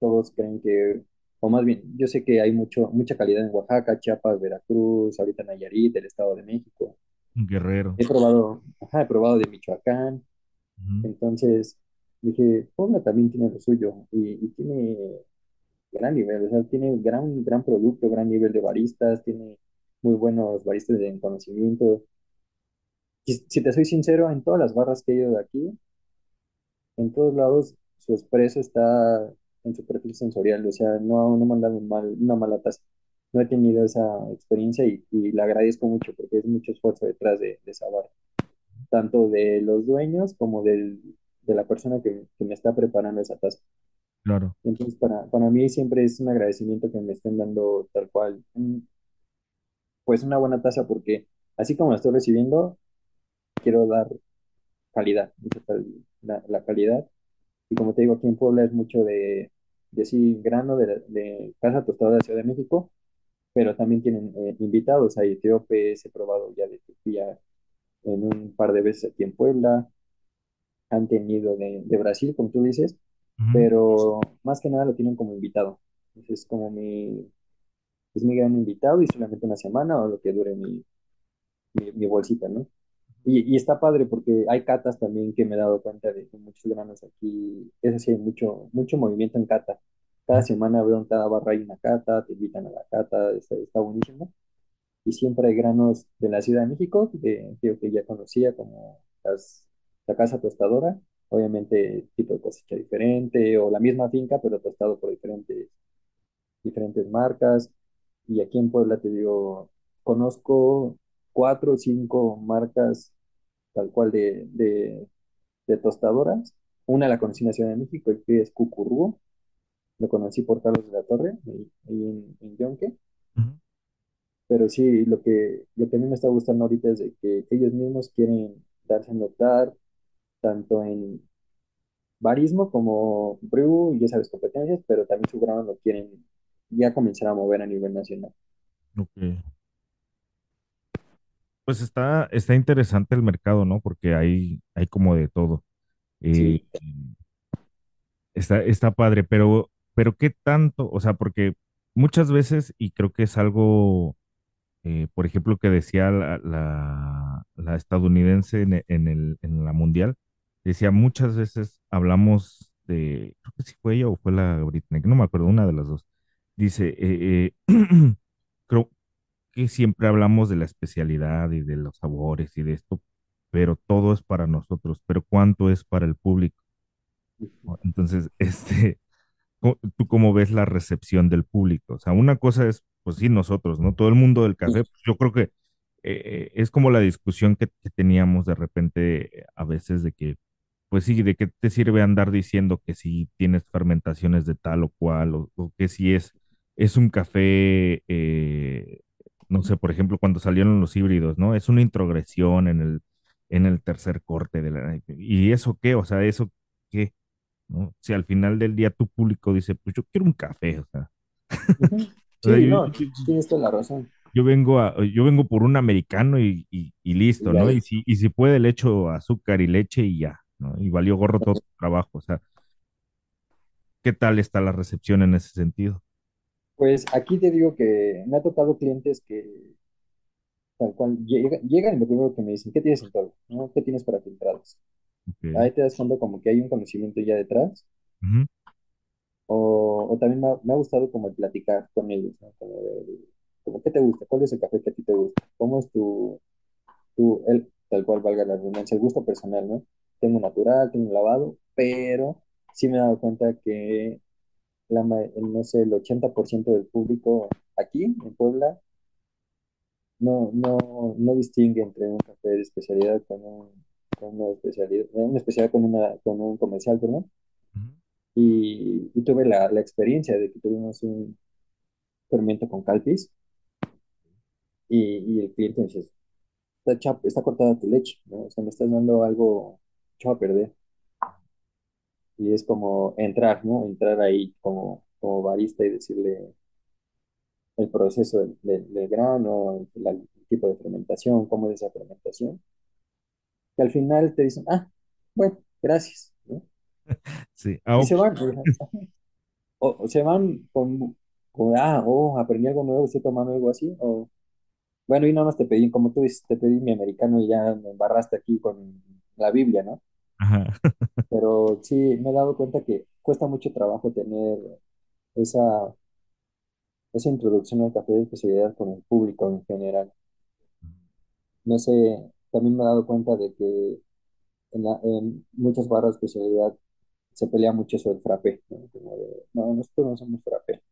todos creen que, o más bien, yo sé que hay mucho, mucha calidad en Oaxaca, Chiapas, Veracruz, ahorita Nayarit, el Estado de México.
Guerrero.
He probado, ajá, he probado de Michoacán, entonces dije, Puebla también tiene lo suyo y, y tiene gran nivel, o sea, tiene gran, gran producto, gran nivel de baristas, tiene muy buenos baristas de conocimiento. Si, si te soy sincero, en todas las barras que he ido de aquí, en todos lados su expreso está en su perfil sensorial, o sea, no, no me han dado mal, una mala taza. No he tenido esa experiencia y, y la agradezco mucho porque es mucho esfuerzo detrás de, de esa barra, tanto de los dueños como del, de la persona que, que me está preparando esa taza.
Claro,
Entonces, para, para mí siempre es un agradecimiento que me estén dando tal cual, un- pues una buena taza porque así como la estoy recibiendo, quiero dar calidad, la calidad Y como te digo, aquí en Puebla es mucho de, de sí, grano de, de casa tostada de Ciudad de México, pero también tienen eh, invitados. Hay etíopes, he probado ya de Etiopía en un par de veces aquí en Puebla, han tenido de, de Brasil, como tú dices, pero más que nada lo tienen como invitado. Entonces, es como mi, es mi gran invitado y solamente una semana o lo que dure mi, mi, mi bolsita, ¿no? Y, y está padre porque hay catas también que me he dado cuenta de que muchos granos aquí, eso sí, hay mucho, mucho movimiento en cata. Cada semana veo en cada barra hay una cata, te invitan a la cata, está, está buenísimo. Y siempre hay granos de la Ciudad de México, que, que, que ya conocía, como las, la casa tostadora, obviamente tipo de cosecha diferente, o la misma finca, pero tostado por diferentes, diferentes marcas. Y aquí en Puebla te digo, conozco cuatro o cinco marcas tal cual de, de, de tostadoras. Una la conocí en la Ciudad de México, que es Cucurú, lo conocí por Carlos de la Torre, ahí, ahí en, en Yonque.
ujú.
Pero sí, lo que, lo que a mí me está gustando ahorita es de que ellos mismos quieren darse a notar, tanto en barismo como brew, y ya sabes, competencias, pero también su grano lo quieren ya comenzar a mover a nivel nacional.
Ok. Pues está, está interesante el mercado, ¿no? Porque hay, hay como de todo. Eh,
Sí.
está, está padre, pero, pero ¿qué tanto? O sea, porque muchas veces, y creo que es algo, eh, por ejemplo, que decía la, la, la estadounidense en, en el, en la mundial, decía muchas veces hablamos de, creo que sí fue ella o fue la Britney, no me acuerdo, una de las dos. Dice, eh, creo que siempre hablamos de la especialidad y de los sabores y de esto, pero todo es para nosotros, pero ¿cuánto es para el público? Entonces, este, ¿cómo- ¿tú cómo ves la recepción del público? O sea, una cosa es, pues sí, nosotros, ¿no? Todo el mundo del café, pues, yo creo que eh, es como la discusión que, que teníamos de repente eh, a veces de que, pues sí, ¿de qué te sirve andar diciendo que si tienes fermentaciones de tal o cual, o, o que si es, es un café, eh, no sé, por ejemplo, cuando salieron los híbridos, ¿no? Es una introgresión en el, en el tercer corte de la... ¿Y eso qué? O sea, ¿eso qué? ¿no? Si al final del día tu público dice, pues yo quiero un café, o sea,
Ujú.
o sea,
Sí,
yo,
no,
yo-
tienes toda la razón.
yo vengo a, yo vengo por un americano y, y, y listo, ¿no? Y si, y si puede le echo azúcar y leche y ya, ¿no? Y valió gorro todo tu trabajo, o sea, ¿qué tal está la recepción en ese sentido?
Pues aquí te digo que me ha tocado clientes que tal cual llega- llegan y lo primero que me dicen, ¿qué tienes en todo? ¿No? ¿Qué tienes para filtrados? Ahí te das cuenta como que hay un conocimiento ya detrás.
Ujú,
O, o también me ha, me ha gustado como el platicar con ellos, ¿no? Como, de- como, ¿qué te gusta? ¿Cuál es el café que a ti te gusta? ¿Cómo es tu, tu el, tal cual valga la redundancia, el gusto personal, ¿no? Tengo natural, tengo lavado, pero sí me he dado cuenta que la, no sé, el 80% del público aquí en Puebla no, no, no distingue entre un café de especialidad con un, con una especialidad, una especialidad con una, con un comercial, perdón. Y, y tuve la, la experiencia de que tuvimos un fermento con calpis y, y el cliente me dice, está, chap- está cortada tu leche, ¿no? O sea, me estás dando algo echado a perder. Y es como entrar, ¿no? Entrar ahí como, como barista y decirle, el proceso del, del- del grano, el, tipo de fermentación, cómo es esa fermentación, que al final te dicen, ah, bueno, gracias, ¿no?
Sí,
Y se van, o, o se van con, con, ah, oh, aprendí algo nuevo, estoy tomando algo así, o bueno, y nada más te pedí, como tú dices, te pedí mi americano y ya me embarraste aquí con la Biblia, ¿no?
Ajá.
Pero sí, me he dado cuenta que cuesta mucho trabajo tener esa, esa introducción al café de especialidad con el público en general. No sé, también me he dado cuenta de que en, la- en muchas barras de especialidad se pelea mucho sobre el frappé, ¿no? Como de, no, nosotros no somos frappé.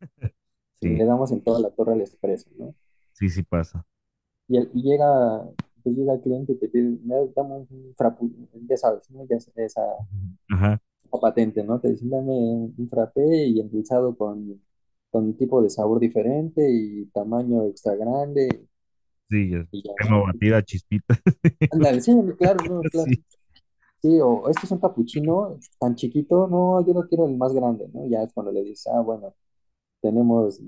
Y
Sí,
le damos en toda la torre al expreso, ¿no?
sí, sí pasa.
Y, el- y llega, pues llega el cliente y te pide, "Me das- dame un frappé, ya sabes, ¿no? Ya es- esa,
Ajá.
esa patente, ¿no? Te dicen, dame un frappé y endulzado con, con un tipo de sabor diferente y tamaño extra grande
Sí, ya-
y ya,
crema
¿no?
batida, chispita.
Sí, claro, no, claro.
Sí.
Sí, o este es un capuchino tan chiquito, no, yo no quiero el más grande, ¿no? Ya es cuando le dices, ah, bueno, tenemos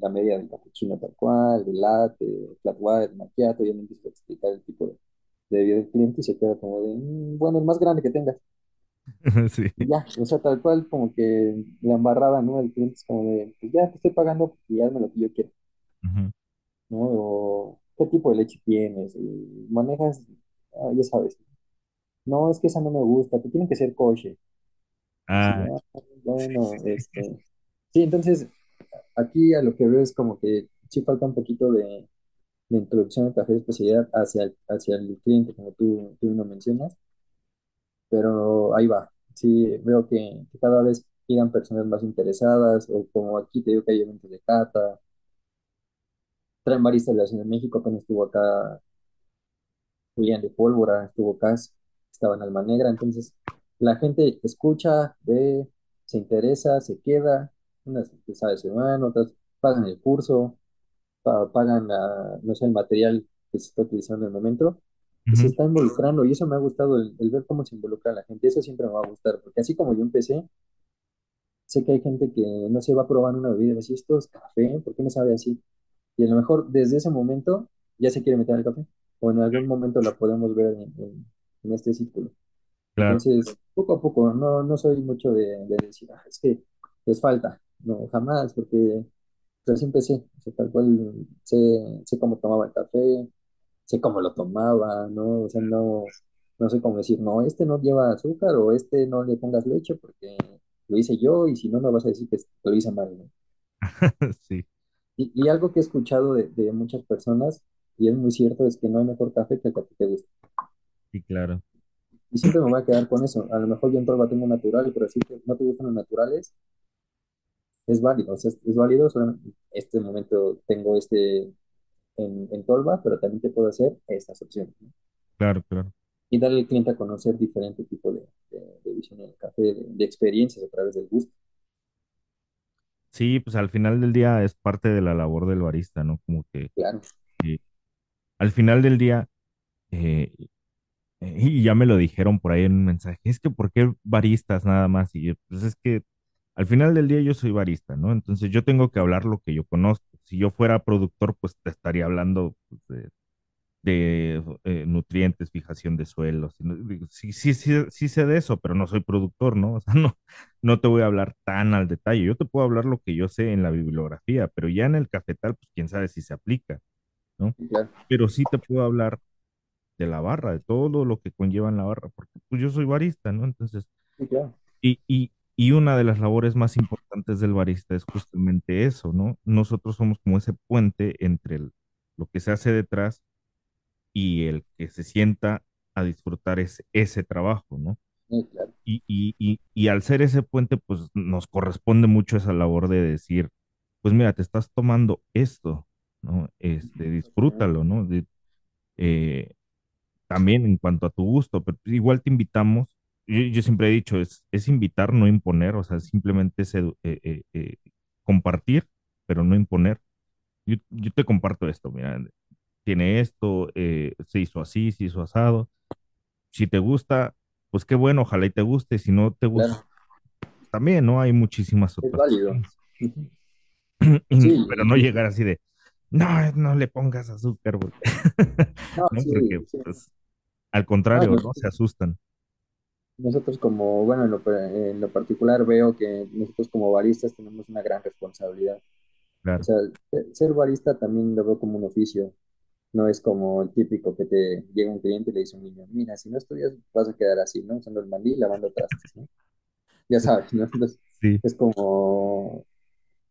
la medida del capuchino tal cual, el latte, flat white, macchiato, ya me empieza a explicar el tipo de, de bebida del cliente y se queda como de, "Mm, bueno, el más grande que tengas.
Sí.
Y ya, o sea, tal cual como que la embarrada, ¿no? El cliente es como de, pues ya te estoy pagando y hazme lo que yo quiero. ¿no? O qué tipo de leche tienes, y manejas, ah, ya sabes, no, es que esa no me gusta, que tiene que ser
Ah,
"Ah, bueno, este, sí, entonces aquí a lo que veo es como que sí falta un poquito de, de introducción al café de especialidad hacia el, hacia el cliente, como tú, tú lo mencionas, pero ahí va. Sí, veo que, que cada vez llegan personas más interesadas, o como aquí te digo que hay eventos de cata, traen baristas de la Ciudad de México, apenas estuvo acá Julián de Pólvora, estuvo Cas, estaba en Alma Negra, entonces la gente escucha, ve, se interesa, se queda, unas que sabe su hermano, otras pagan el curso, pa- pagan la- no sé, el material que se está utilizando en el momento, y se
ujú,
está involucrando, y eso me ha gustado, el, el ver cómo se involucra la gente, eso siempre me va a gustar, porque así como yo empecé, sé que hay gente que no se va a probar una bebida, y dice, esto es café, ¿por qué me sabe así? Y a lo mejor desde ese momento ya se quiere meter al café, o en algún momento la podemos ver en, en- en este círculo.
claro.
Entonces, poco a poco, no, no soy mucho de, de decir, "Ah, es que les falta, no, jamás, porque recién empecé, o sea, tal cual sé, sé cómo tomaba el café, sé cómo lo tomaba, ¿no? O sea, no, no sé cómo decir, no, este no lleva azúcar o este no le pongas leche porque lo hice yo y si no, no vas a decir que lo hice mal, ¿no?
Sí,
Y, y algo que he escuchado de, de muchas personas, y es muy cierto, es que no hay mejor café que el que a ti te gusta.
sí, claro.
Y siempre me voy a quedar con eso. A lo mejor yo en Torba tengo natural, pero si no te gustan los naturales, es válido. O sea, es, es válido. Solo en este momento tengo este en, en Tolva, pero también te puedo hacer estas opciones. ¿no?
Claro, claro.
Y darle al cliente a conocer diferente tipo de, de, de visión del café, de, de experiencias a través del gusto.
Sí, pues al final del día es parte de la labor del barista, ¿no? Como que
Claro,
eh, al final del día, eh, eh, y ya me lo dijeron por ahí en un mensaje, es que ¿por qué baristas nada más? Y yo, pues es que al final del día yo soy barista, ¿no? Entonces yo tengo que hablar lo que yo conozco. Si yo fuera productor, pues te estaría hablando pues, de, de, eh, nutrientes, fijación de suelos. Sí, sí, sí, sí sé de eso, pero no soy productor, ¿no? O sea, no, no te voy a hablar tan al detalle. Yo te puedo hablar lo que yo sé en la bibliografía, pero ya en el cafetal, pues quién sabe si se aplica, ¿no?
claro,
Pero sí te puedo hablar de la barra, de todo lo que conlleva en la barra, porque pues yo soy barista, ¿no? Entonces,
claro.
y, y, y una de las labores más importantes del barista es justamente eso, ¿no? Nosotros somos como ese puente entre el- lo que se hace detrás y el que se sienta a disfrutar ese, ese trabajo, ¿no?
Sí, claro,
Y, y, y, y al ser ese puente, pues nos corresponde mucho esa labor de decir, pues mira, te estás tomando esto, ¿no? Este, disfrútalo, ¿no? De- eh, también en cuanto a tu gusto, pero igual te invitamos, yo, yo siempre he dicho, es, es invitar, no imponer, o sea, simplemente es eh, eh, eh, compartir, pero no imponer. Yo, yo te comparto esto, mira, tiene esto, se hizo así, se hizo asado. Si te gusta, pues qué bueno, ojalá y te guste. Si no te gusta,
claro.
también, ¿no? Hay muchísimas
Es
otras
válido. Sí,
Y- pero no llegar así de, no, no le pongas azúcar, porque,
no,
¿no? Porque,
sí,
pues, al contrario, ¿no? Se asustan.
Nosotros como, bueno, en lo, en lo particular veo que nosotros como baristas tenemos una gran responsabilidad. O
Claro,
sea, se- ser barista también lo veo como un oficio. No es como el típico que te llega un cliente y le dice a un niño, mira, si no estudias vas a quedar así, ¿no? Usando el mandil y lavando trastes, ¿no? Ya sabes, ¿no? Entonces,
sí,
es como,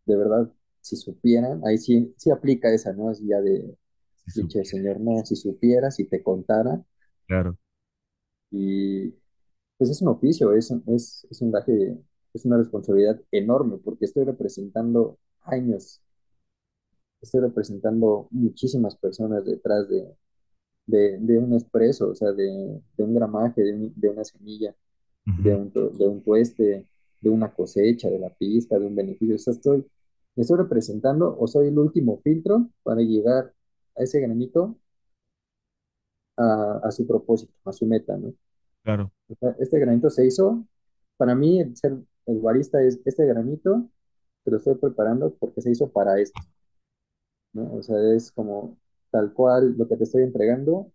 de verdad, si supieran, ahí sí, sí aplica esa, ¿no? Es ya de
si
dicho el Señor, no, si supiera, si te contara,
claro.
y pues es un oficio, es, un- es, es un gaje, es una responsabilidad enorme, porque estoy representando años, estoy representando muchísimas personas detrás de, de, de un expreso, o sea, de, de un gramaje, de, un- de una semilla, de
Ujú,
un, tu- de un tueste, de una cosecha, de la pizca, de un beneficio. O sea, estoy, estoy representando o soy el último filtro para llegar a ese granito a, a su propósito, a su meta, ¿no?
Claro,
este granito se hizo, para mí, el ser el barista es este granito, que lo estoy preparando porque se hizo para esto, ¿no? O sea, es como tal cual lo que te estoy entregando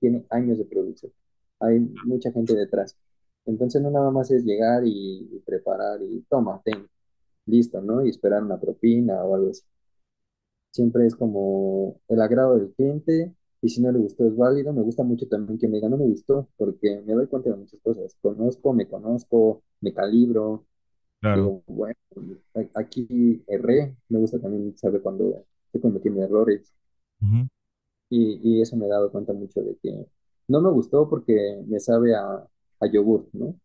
tiene años de producción. Hay mucha gente detrás. Entonces no nada más es llegar y, y preparar y toma, ten, listo, ¿no? Y esperar una propina o algo así. Siempre es como el agrado del cliente y si no le gustó es válido. Me gusta mucho también que me digan no me gustó porque me doy cuenta de muchas cosas. Conozco, me conozco, me calibro.
claro.
Digo, bueno, aquí erré. Me gusta también saber cuando estoy cometiendo errores. Y, y eso me he dado cuenta mucho de que no me gustó porque me sabe a, a yogur, ¿no?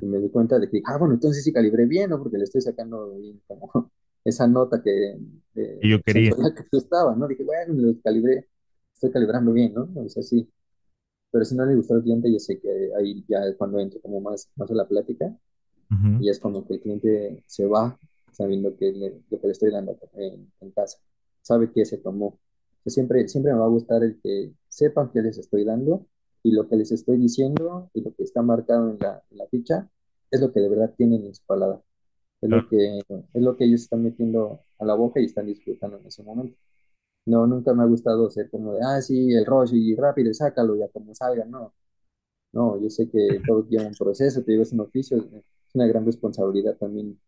Y me di cuenta de que, ah, bueno, entonces sí calibré bien, ¿no? Porque le estoy sacando como esa nota que
yo quería,
que estaba, ¿no? Dije, bueno, lo calibré, estoy calibrando bien, ¿no? O sea, sí. Pero si no le gustó al cliente, yo sé que ahí ya es cuando entro como más, más a la plática y es como que el cliente se va sabiendo que le- lo que le estoy dando en, en casa, sabe que se tomó. Siempre, siempre me va a gustar el que sepan qué les estoy dando y lo que les estoy diciendo y lo que está marcado en la, en la ficha es lo que de verdad tienen en su palabra. Es lo que, es lo que ellos están metiendo a la boca y están disfrutando en ese momento. No, nunca me ha gustado ser como de, ah, sí, el rush y rápido, y sácalo ya como salga, no. No, yo sé que todo lleva un proceso, te digo, es un oficio, es una gran responsabilidad también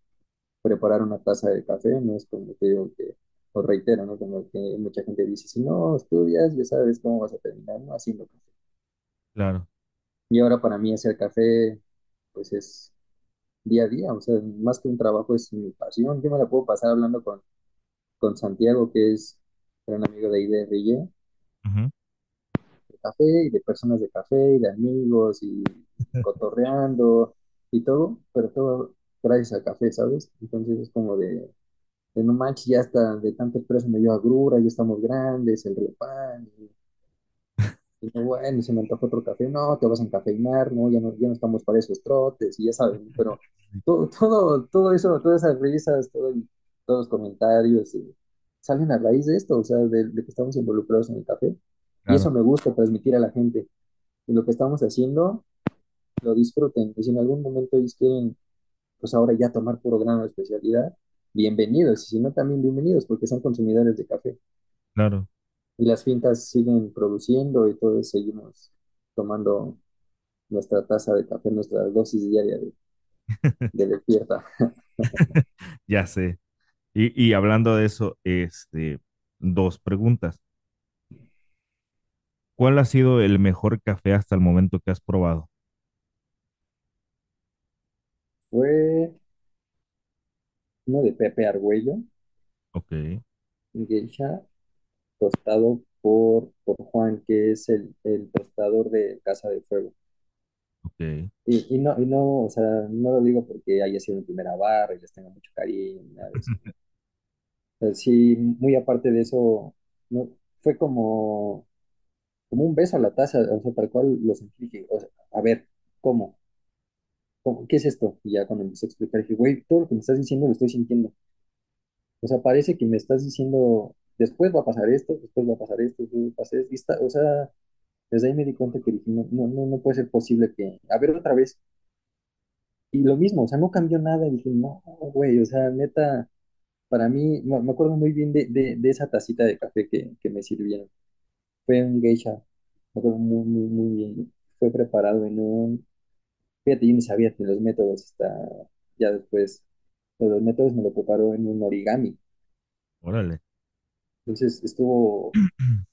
preparar una taza de café, no es como te digo que, o reitero, ¿no? Como que mucha gente dice, si no estudias, ya sabes cómo vas a terminar, ¿no? Haciendo café.
claro,
Y ahora para mí hacer café, pues es día a día, o sea, más que un trabajo es mi pasión. Yo me la puedo pasar hablando con, con Santiago, que es gran amigo de IDRY,
ujú,
de café y de personas de café y de amigos y cotorreando y todo, pero todo gracias al café, ¿sabes? Entonces es como de, de no manches, ya está, de tanto expreso me dio agrura, ya estamos grandes, el río pan, y, y no, bueno, se me antoja otro café, no, te vas a encafeinar, no, ya no, ya no estamos para esos trotes, y ya saben, pero todo, todo, todo eso, todas esas risas, todo todos los comentarios, eh, salen a raíz de esto, o sea, de, de que estamos involucrados en el café, y eso me gusta transmitir a la gente, y lo que estamos haciendo, lo disfruten, y si en algún momento ellos quieren, pues ahora ya tomar puro grano de especialidad, bienvenidos, y si no, también bienvenidos, porque son consumidores de café.
claro.
Y las fincas siguen produciendo y todos seguimos tomando nuestra taza de café, nuestra dosis diaria de, de despierta.
Ya sé. Y, y hablando de eso, este, dos preguntas. ¿Cuál ha sido el mejor café hasta el momento que has probado?
Fue uno de Pepe Argüello,
Ok,
geisha, tostado por, por Juan, que es el, el tostador de Casa de Fuego.
ok.
Y, y no, y no, o sea, no lo digo porque haya sido mi primera barra y les tenga mucho cariño, ni nada de eso. Sí, muy aparte de eso, no, fue como, como un beso a la taza, o sea, tal cual lo sentí, dije, o sea, a ver, ¿cómo? ¿Cómo? ¿Qué es esto? Y ya cuando empecé a explicar, dije, güey, todo lo que me estás diciendo lo estoy sintiendo. O sea, parece que me estás diciendo, después va a pasar esto, después va a pasar esto, después va a pasar esto. O sea, desde ahí me di cuenta que dije, no, no, no, no puede ser posible que, a ver otra vez. Y lo mismo, o sea, no cambió nada. Y dije, no, güey, o sea, neta. Para mí, me me acuerdo muy bien de, de, de esa tacita de café que, que me sirvieron. Fue un geisha, me acuerdo muy, muy, muy bien. Fue preparado en un, fíjate, yo ni sabía de los métodos, hasta ya después, de los métodos me lo preparó en un origami.
Órale.
Entonces estuvo,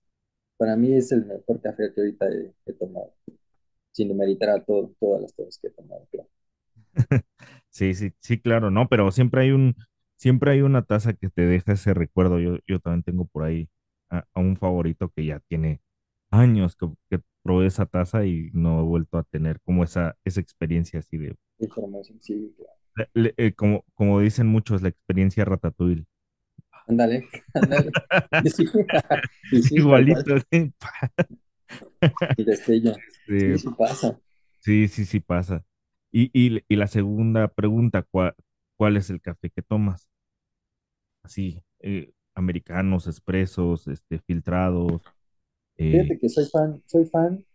para mí es el mejor café que ahorita he, he tomado, sin demeritar a todo, todas las cosas que he tomado, claro.
Sí, sí, sí, claro, no, pero siempre hay un, siempre hay una taza que te deja ese recuerdo. Yo, yo también tengo por ahí a, a un favorito que ya tiene años que, que probé esa taza y no he vuelto a tener como esa, esa experiencia así de,
Información, sí, claro.
le- eh, como, como dicen muchos, la experiencia ratatouille.
Ándale, ándale. Sí, sí.
Igualito, sí.
Destello. Sí,
Este,
sí pasa.
sí, sí, sí pasa. Y, y, y la segunda pregunta, ¿cuál, cuál es el café que tomas? Así, eh, americanos, expresos, este, filtrados. eh,
Fíjate que soy fan, soy fan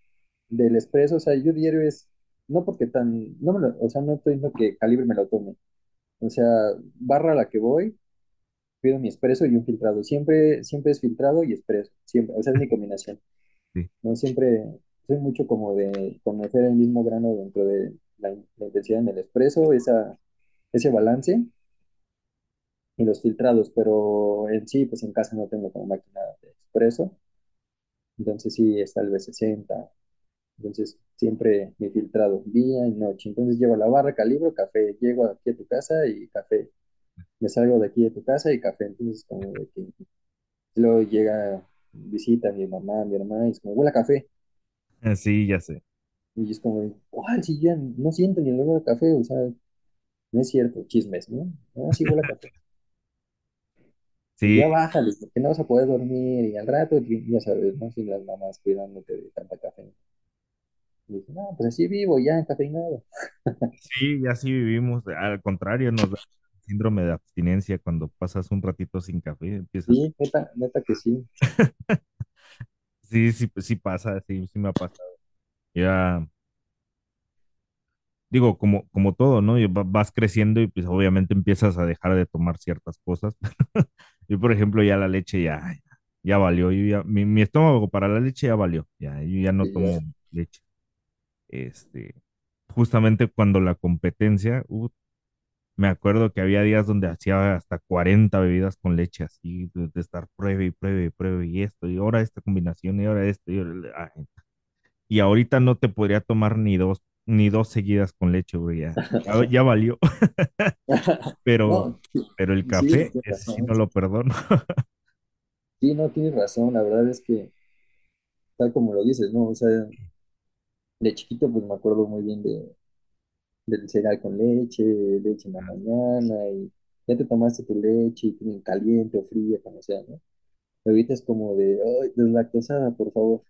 del espresso, o sea, yo diario es, no porque tan, no me lo- o sea, no estoy diciendo que calibre me lo tome, o sea, barra a la que voy, pido mi espresso y un filtrado, siempre, siempre es filtrado y espresso, siempre, o sea, es mi combinación,
sí,
no siempre, soy mucho como de conocer el mismo grano dentro de la, la intensidad en el espresso, esa, ese balance y los filtrados, pero en sí, pues en casa no tengo como máquina de espresso, entonces sí está el B60, Entonces, siempre mi filtrado, día y noche. Entonces, llevo la barra, calibro, café. Llego aquí a tu casa y café. Me salgo de aquí de tu casa y café. Entonces, como de que luego llega, visita a mi mamá, mi hermana, y es como, huele a café.
Ah, sí, ya sé.
Y es como, ¿cuál? Si ya no siento ni el olor a café, o sea, no es cierto, chismes, ¿no? Ah, sí, huele a café. Y
Sí,
ya bájale, porque no vas a poder dormir. Y al rato, y ya sabes, ¿no? Sin las mamás cuidándote de tanta café. Y dije, no, pues así vivo, ya, cafeinado.
sí, ya sí vivimos. Al contrario, nos da síndrome de abstinencia cuando pasas un ratito sin café, empiezas.
Sí, neta, neta que sí.
Sí, sí, sí pasa, sí, sí me ha pasado. Ya, digo, como, como todo, ¿no? Y va- Vas creciendo y pues obviamente empiezas a dejar de tomar ciertas cosas. Yo, por ejemplo, ya la leche ya, ya valió. Yo ya, mi, mi estómago para la leche ya valió. Ya, yo ya no
Sí,
tomo leche. Este, justamente cuando la competencia, uh, me acuerdo que había días donde hacía hasta 40 bebidas con leche, así, de, de estar pruebe y pruebe y pruebe y esto, y ahora esta combinación, y ahora esto, y, ahora- ay, y ahorita no te podría tomar ni dos, ni dos seguidas con leche, güey, ya, ya, ya valió, pero,
No,
pero el café, ese sí no lo perdono.
Sí, no, tienes razón. La verdad es que, tal como lo dices, ¿no? O sea, de chiquito, pues me acuerdo muy bien de, del cereal con leche, leche en la mañana, y ya te tomaste tu leche, y tienen caliente o fría, como sea, ¿no? Ahorita es como de, ay, deslactosada, por favor.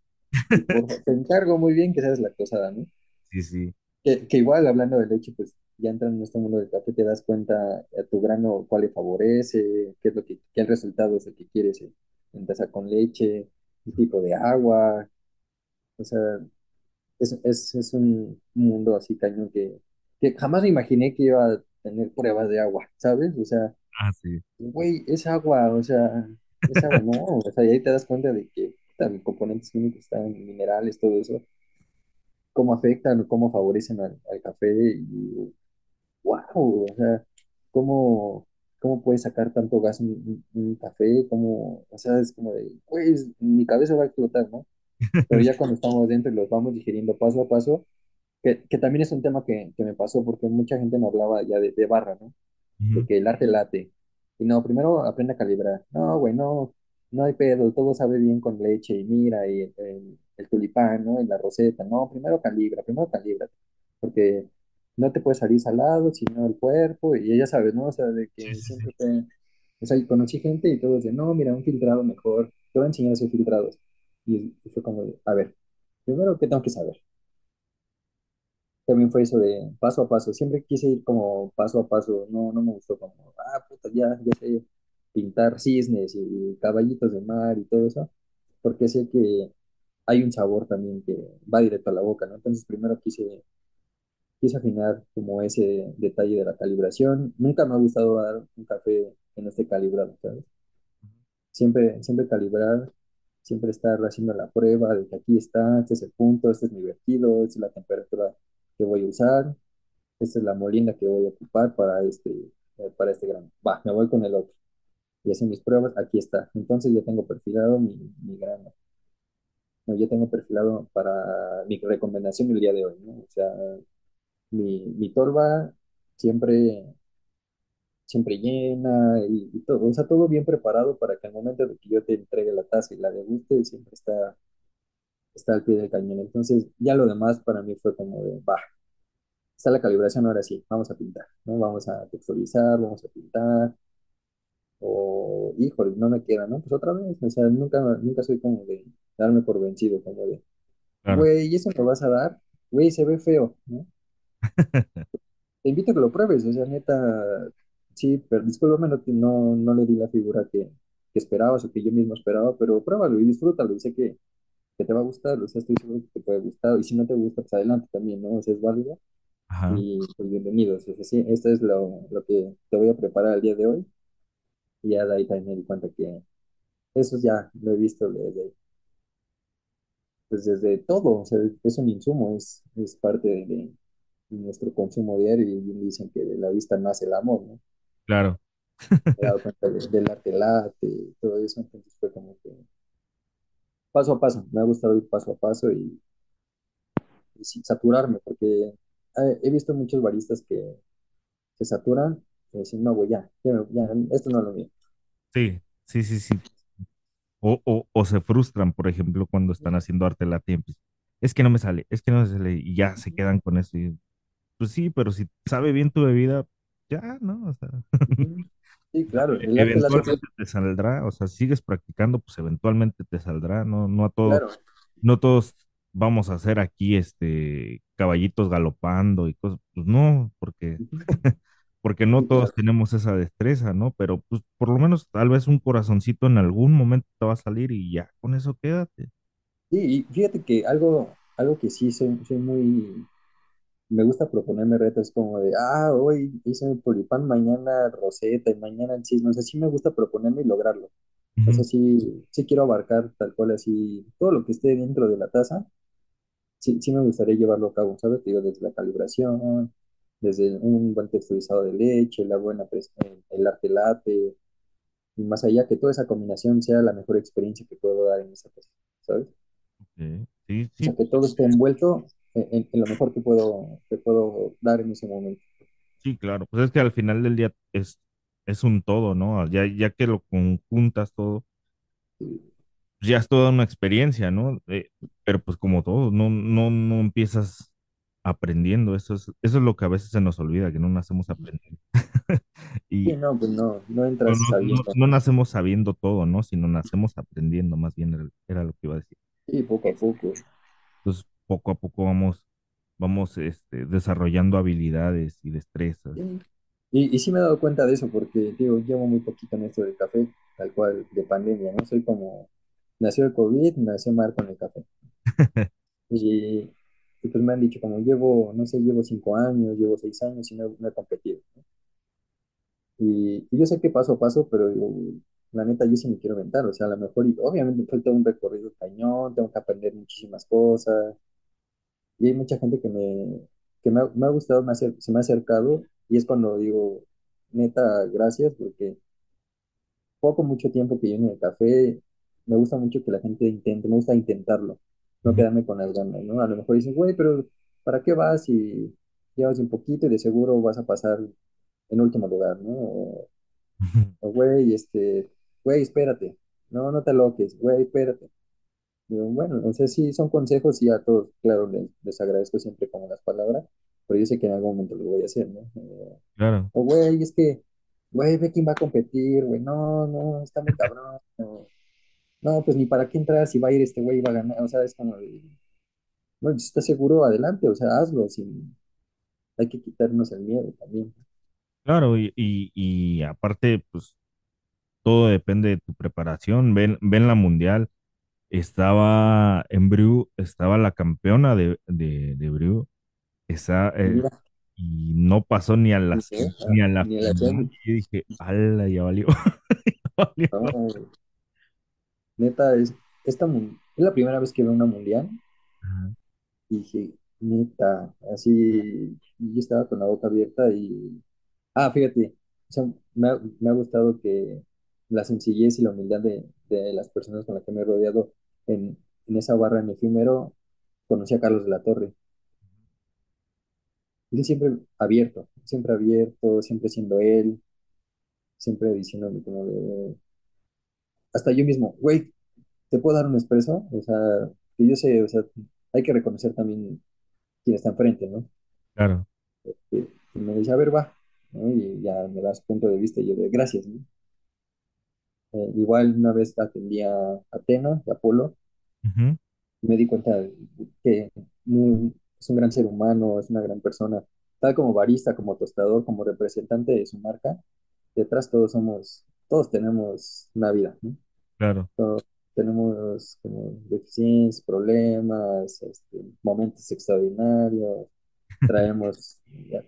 Y por favor, te encargo muy bien que seas lactosada, ¿no?
Sí, sí,
Que, que igual hablando de leche, pues ya entrando en este mundo del café, te das cuenta a tu grano cuál le favorece, qué es lo que, qué resultado es el que quieres en taza con leche, el tipo de agua. O sea, es, es, es un mundo así cañón que, que jamás me imaginé que iba a tener pruebas de agua, ¿sabes? O sea,
ah, sí,
güey, es agua, o sea, es agua, no, o sea, y ahí te das cuenta de que también componentes químicos están, minerales, todo eso, cómo afectan, cómo favorecen al, al café y wow, o sea, cómo, cómo puedes sacar tanto gas un, un café, cómo, o sea, es como de, pues, mi cabeza va a explotar, ¿no? Pero ya cuando estamos dentro y los vamos digiriendo paso a paso, que, que también es un tema que, que me pasó porque mucha gente me hablaba ya de, de barra, ¿no? De que el arte late. Y no, primero aprende a calibrar. No, güey, no, no hay pedo, todo sabe bien con leche y mira, y el, el, el tulipán, ¿no? Y la roseta. No, primero calibra, primero calibra. Porque no te puede salir salado, sino el cuerpo, y ya sabes, ¿no? O sea, de que siempre te... O sea, conocí gente y todos de, no, mira, un filtrado mejor, te voy a enseñar a hacer filtrados. Y, y fue como, de, a ver, primero, ¿qué tengo que saber? También fue eso de paso a paso. Siempre quise ir como paso a paso. No, no me gustó como, ah, puta, ya, ya sé pintar cisnes y caballitos de mar y todo eso. Porque sé que hay un sabor también que va directo a la boca, ¿no? Entonces primero quise, quise afinar como ese detalle de la calibración. Nunca me ha gustado dar un café. que no esté calibrado, ¿sabes? Siempre, siempre calibrar, siempre estar haciendo la prueba de que aquí está, este es el punto, este es mi vertido, esta es la temperatura que voy a usar, esta es la molina que voy a ocupar para este, eh, para este grano. Va, me voy con el otro. Y hacen mis pruebas, aquí está. Entonces ya tengo perfilado mi, mi grano. No, ya tengo perfilado para mi recomendación el día de hoy, ¿no? O sea, mi, mi torba siempre, siempre llena y, todo, o sea, todo bien preparado para que al momento de que yo te entregue la taza y la deguste, siempre está, está al pie del cañón. Entonces, ya lo demás para mí fue como de, va, está la calibración, ahora sí, vamos a pintar, ¿no? Vamos a texturizar, vamos a pintar, o, híjole, no me queda, ¿no? Pues otra vez, o sea, nunca, nunca soy como de darme por vencido, como de, güey, ¿y eso me vas a dar? Güey, se ve feo, ¿no? Te invito a que lo pruebes, o sea, neta, sí, pero discúlpame, no, no, no le di la figura que, que esperabas o que yo mismo esperaba, pero pruébalo y disfrútalo y sé que, que te va a gustar, o sea, estoy seguro que te puede gustar y si no te gusta, pues adelante también, ¿no? O sea, es válido
Ajá.
y pues bienvenidos, o sea, sí, esto es lo, lo que te voy a preparar el día de hoy y ya de ahí también me di cuenta que eso ya lo he visto desde, pues desde todo, o sea, es un insumo, es, es parte de, de nuestro consumo diario y dicen que de la vista nace el amor, ¿no?
Claro.
Me he dado cuenta de- del arte late y todo eso, entonces fue como que paso a paso, me ha gustado ir paso a paso y, y sin saturarme, porque he visto muchos baristas que se saturan y dicen, no, güey, ya, ya, ya, esto no es lo mío.
Sí, sí, sí, sí. O, o, o se frustran, por ejemplo, cuando están haciendo arte latte. y empiezan, Es que no me sale, es que no me sale, y ya se quedan con eso. Y, pues sí, pero si sabe bien tu bebida, ya, ¿no? O sea.
Sí, claro, el
eventualmente te saldrá, o sea, sigues practicando, pues eventualmente te saldrá, no, no a todo,
claro,
no todos vamos a hacer aquí este caballitos galopando y cosas, pues no, porque. porque no todos tenemos esa destreza, ¿no? Pero pues por lo menos tal vez un corazoncito en algún momento te va a salir y ya, con eso quédate.
Sí, y fíjate que algo, algo que sí soy, soy muy, me gusta proponerme retos como de, ah, hoy hice el tulipán, mañana roseta y mañana el cisne, o sea, sí me gusta proponerme y lograrlo. O sea, sí, sí quiero abarcar tal cual así todo lo que esté dentro de la taza, sí, sí me gustaría llevarlo a cabo, ¿sabes? Te Digo, desde la calibración, desde un buen texturizado de leche, la buena pres- el, el arte latte, y más allá, que toda esa combinación sea la mejor experiencia que puedo dar en esa taza, ¿sabes?
ok. Sí,
O
sí,
sea, que todo esté envuelto en, en- en lo mejor que puedo, que puedo dar en ese momento.
sí, claro. Pues es que al final del día es, es un todo, ¿no? Ya, ya que lo conjuntas todo ya es toda una experiencia, ¿no? Eh, pero pues como todo, no, no, no empiezas aprendiendo, eso es, eso es lo que a veces se nos olvida, que no nacemos aprendiendo.
Sí,
Y
no, pues no, no
no,
entras
no, no,
sabiendo.
no nacemos sabiendo todo, ¿no? Sino nacemos aprendiendo, más bien era, era lo que iba a decir.
Sí, poco a poco.
Entonces, poco a poco vamos, vamos, este, desarrollando habilidades y destrezas.
Sí. Y, y sí me he dado cuenta de eso, porque, digo, llevo muy poquito en esto del café, tal cual, de pandemia, ¿no? Soy como, nació el COVID, nació Mar con el café. Y, y pues me han dicho, como llevo, no sé, llevo cinco años, llevo seis años y no, no he competido. ¿no? Y, y yo sé que paso a paso, pero digo, la neta yo sí me quiero aventar, o sea, a lo mejor, y obviamente me falta un recorrido cañón, tengo que aprender muchísimas cosas, y hay mucha gente que me, que me ha, me ha gustado, me ha se me ha acercado, y es cuando digo, neta, gracias, porque poco, mucho tiempo que yo en el café, me gusta mucho que la gente intente, me gusta intentarlo, no quedarme con las ganas, ¿no? A lo mejor dicen, güey, pero ¿para qué vas si llevas un poquito y de seguro vas a pasar en último lugar, ¿no? O, güey, este, güey, espérate, no, no te aloques, güey, espérate. Digo, bueno, no sé si son consejos y a todos, claro, les, les agradezco siempre como las palabras, pero yo sé que en algún momento lo voy a hacer, ¿no? Eh,
Claro,
o, güey, es que, güey, ve quién va a competir, güey, no, no, está muy cabrón, no, no, pues ni para qué entrar si va a ir este güey y va a ganar, o sea, es como, de, bueno, si estás seguro, adelante, o sea, hazlo, sin, hay que quitarnos el miedo también.
claro, y, y, y aparte, pues todo depende de tu preparación. Ven, ven la mundial. Estaba en Brew, estaba la campeona de, de, Brew, eh, y no pasó ni a la,
"Ah,
ni a la
ni la
final.
hacían".
Y dije, ala, ya valió. valió.
No, neta, es, esta, es la primera vez que veo una mundial
Ajá,
y dije, neta, así, yo estaba con la boca abierta y, ah, fíjate, o sea, me ha, me ha gustado que la sencillez y la humildad de, de las personas con las que me he rodeado en, en esa barra en efímero, conocí a Carlos de la Torre. Él siempre abierto, siempre abierto, siempre siendo él, siempre diciéndome como de, hasta yo mismo, güey, ¿te puedo dar un expreso? O sea, que yo sé, o sea, hay que reconocer también quién está enfrente, ¿no?
claro.
Y, y me dice, a ver, va, ¿no? Y ya me das punto de vista y yo de, gracias, ¿no? Eh, igual una vez atendí a Atena, de Apolo, y me di cuenta que muy- es un gran ser humano, es una gran persona, tal como barista, como tostador, como representante de su marca, detrás todos somos, todos tenemos una vida, ¿no?
Claro.
Todos tenemos como deficiencias, problemas, este, momentos extraordinarios, traemos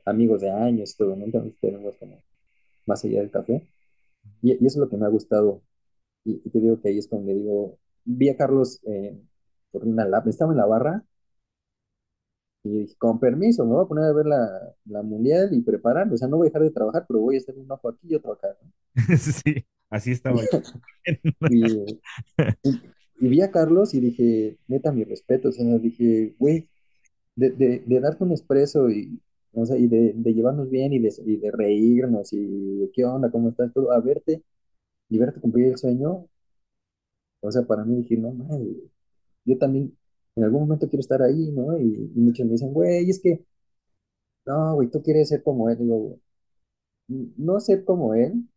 amigos de años, todo, ¿no? Entonces tenemos como más allá del café. Y, y eso es lo que me ha gustado. Y, y te digo que ahí es cuando digo, vi a Carlos eh, por una lap, estaba en la barra y dije, con permiso, me voy a poner a ver la, la mundial y preparar, o sea, no voy a dejar de trabajar, pero voy a hacer un ojo aquí y otro acá. ¿no?
Sí, así estaba yo.
Y, vi a Carlos y dije, neta, mi respeto, o sea, dije, güey, de, de, darte un expreso y, o sea, y de, llevarnos bien y de, y de reírnos y qué onda, cómo estás, todo, a verte y verte cumplir el sueño, o sea, para mí dije, no, mames, yo también en algún momento quiero estar ahí, ¿no? Y, y muchos me dicen, güey, es que, no, güey, tú quieres ser como él. Digo, no ser como él,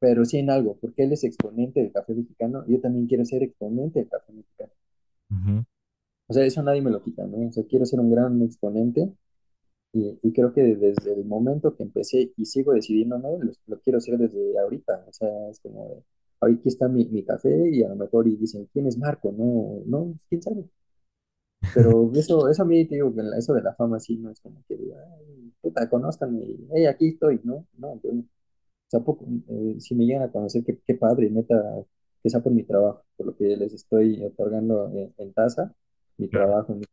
pero sí en algo, porque él es exponente del café mexicano yo también quiero ser exponente del café mexicano. O sea, eso nadie me lo quita, ¿no? O sea, quiero ser un gran exponente y, y creo que desde el momento que empecé y sigo decidiéndome, lo, lo quiero hacer desde ahorita. O sea, es como, de, aquí está mi, mi café y a lo mejor y dicen, ¿quién es Marco? No, no, quién sabe. Pero eso, eso a mí te digo que eso de la fama sí no es como que ay, puta, conózcanme, y, hey, aquí estoy, ¿no? No, yo, o sea, poco, eh, si me llegan a conocer, qué, qué padre, neta, que sea por mi trabajo, por lo que les estoy otorgando en, en tasa, mi
claro.
trabajo mi-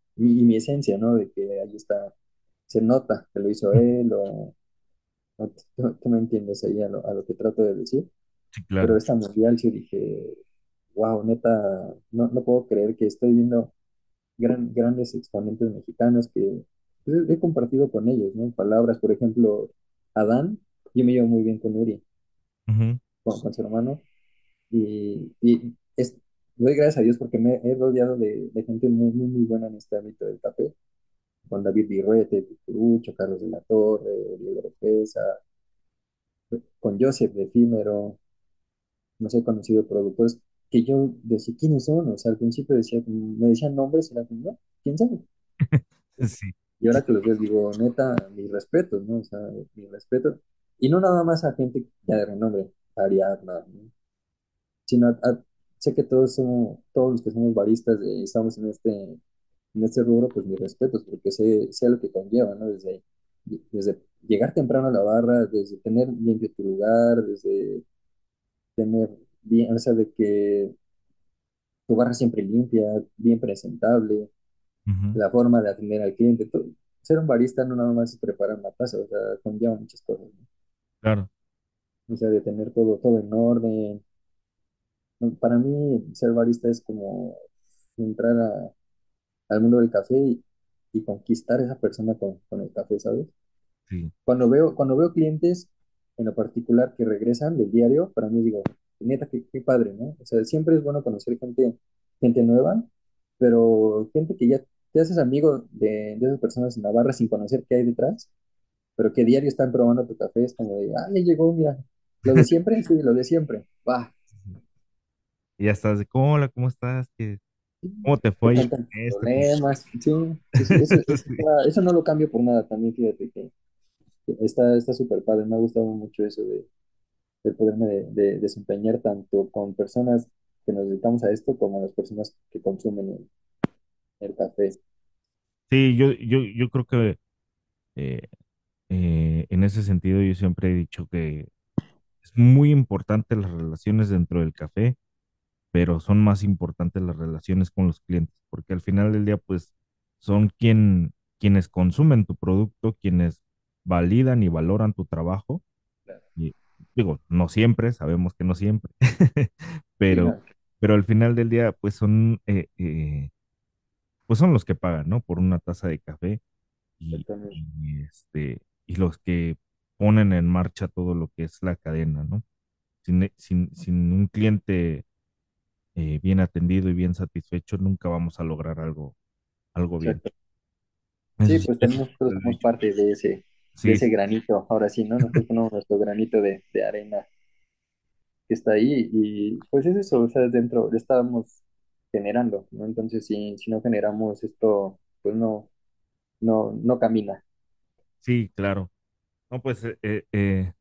y mi esencia, ¿no? De que ahí está, se nota que lo hizo él, o, o tú, tú me entiendes ahí a lo, a lo que trato de decir,
Sí,
pero
claro.
esta mundial sí dije, wow, neta, no, no puedo creer que estoy viendo gran- grandes exponentes mexicanos que pues, he compartido con ellos, ¿no? Palabras, por ejemplo, Adán, yo me llevo muy bien con Uri, con, con su hermano, y, y es, doy gracias a Dios porque me he rodeado de, de gente muy, muy, muy buena en este ámbito del café, con David Virruete, Cucurucho, Carlos de la Torre, Diego Oropesa, con Joseph de Efímero, no sé, conocido productores, que yo decía, ¿quiénes son? O sea, al principio decía, me decían nombres, y era como, "No, ¿quién sabe?
Sí.
Y ahora que los veo, digo, neta, mis respetos, ¿no? O sea, mis respetos. Y no nada más a gente ya de renombre, Ariadna, ¿no? Sino a, a- sé que todos somos, todos los que somos baristas y estamos en este, en este rubro, pues mis respetos, porque sé, sé lo que conlleva, ¿no? Desde, desde llegar temprano a la barra, desde tener limpio tu lugar, desde tener bien, o sea, de que tu barra siempre limpia, bien presentable, la forma de atender al cliente. todo. Ser un barista no nada más es preparar una taza, o sea, conlleva muchas cosas, ¿no?
Claro.
O sea, de tener todo, todo en orden. Para mí, ser barista es como entrar a- al mundo del café y, y conquistar a esa persona con, con el café, ¿sabes?
Sí.
Cuando veo, cuando veo clientes en lo particular que regresan del diario, para mí digo, neta, qué, qué padre, ¿no? O sea, siempre es bueno conocer gente, gente nueva, pero gente que ya te haces amigo de, de esas personas en la barra sin conocer qué hay detrás, pero que diario están probando tu café, es como de, ah, ya llegó, mira, lo de siempre, sí, lo de siempre, va,
Y ya estás de, hola, ¿cómo estás? ¿Qué- ¿Cómo te fue? Con...
problemas, sí, eso, eso, eso no lo cambio por nada también, fíjate que que está está súper padre, me ha gustado mucho eso de de poderme de- de desempeñar tanto con personas que nos dedicamos a esto como las personas que consumen el, el café.
Sí, yo, yo, yo creo que Eh, eh, en ese sentido, yo siempre he dicho que es muy importante las relaciones dentro del café, pero son más importantes las relaciones con los clientes, porque al final del día, pues, son quien, quienes consumen tu producto, quienes validan y valoran tu trabajo. Y digo, no siempre, sabemos que no siempre, pero, pero al final del día, pues son, eh, eh, pues son los que pagan, ¿no? Por una taza de café y, y, este, y los que ponen en marcha todo lo que es la cadena, ¿no? Sin, e- sin, sin un cliente eh, bien atendido y bien satisfecho, nunca vamos a lograr algo, algo bien.
Exacto. Sí, pues
he
somos parte de ese, de ese granito. Ahora sí, ¿no? Nosotros ponemos nuestro granito de, de arena que está ahí y pues es eso, o sea, dentro, estábamos generando, ¿no? Entonces, si, si no generamos esto, pues no, no, no camina.
Sí, claro. No, pues eh, eh, eh,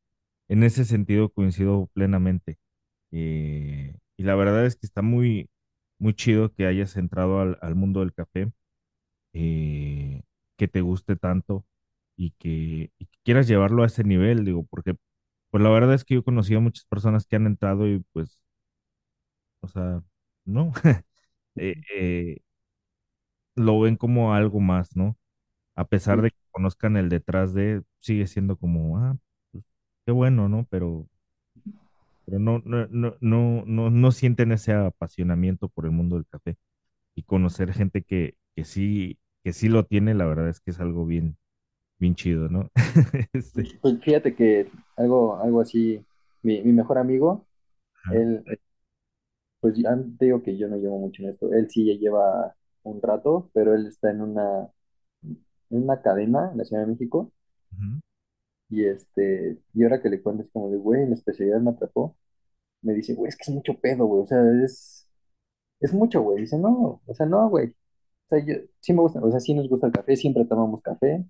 en ese sentido coincido plenamente. Eh, y la verdad es que está muy, muy chido que hayas entrado al, al mundo del café, eh, que te guste tanto y que, y que quieras llevarlo a ese nivel, digo, porque pues la verdad es que yo he conocido a muchas personas que han entrado y pues, o sea, no, eh, eh, lo ven como algo más, ¿no? A pesar de que conozcan el detrás de, sigue siendo como, ah, pues, qué bueno, ¿no? Pero pero no, no, no, no, no, no sienten ese apasionamiento por el mundo del café. Y conocer gente que, que sí, que sí lo tiene, la verdad es que es algo bien, bien chido, ¿no? Este,
pues fíjate que algo, algo así, mi, mi mejor amigo,
ajá,
él, pues te digo que yo no llevo mucho en esto, él sí ya lleva un rato, pero él está en una, en una cadena en la Ciudad de México
ujú.
y este, y ahora que le cuento es como de, güey, la especialidad me atrapó, me dice, güey, es que es mucho pedo, güey, o sea, es, es mucho, güey, dice, no, o sea, no, güey, o sea, yo, sí me gusta, o sea, sí nos gusta el café, siempre tomamos café,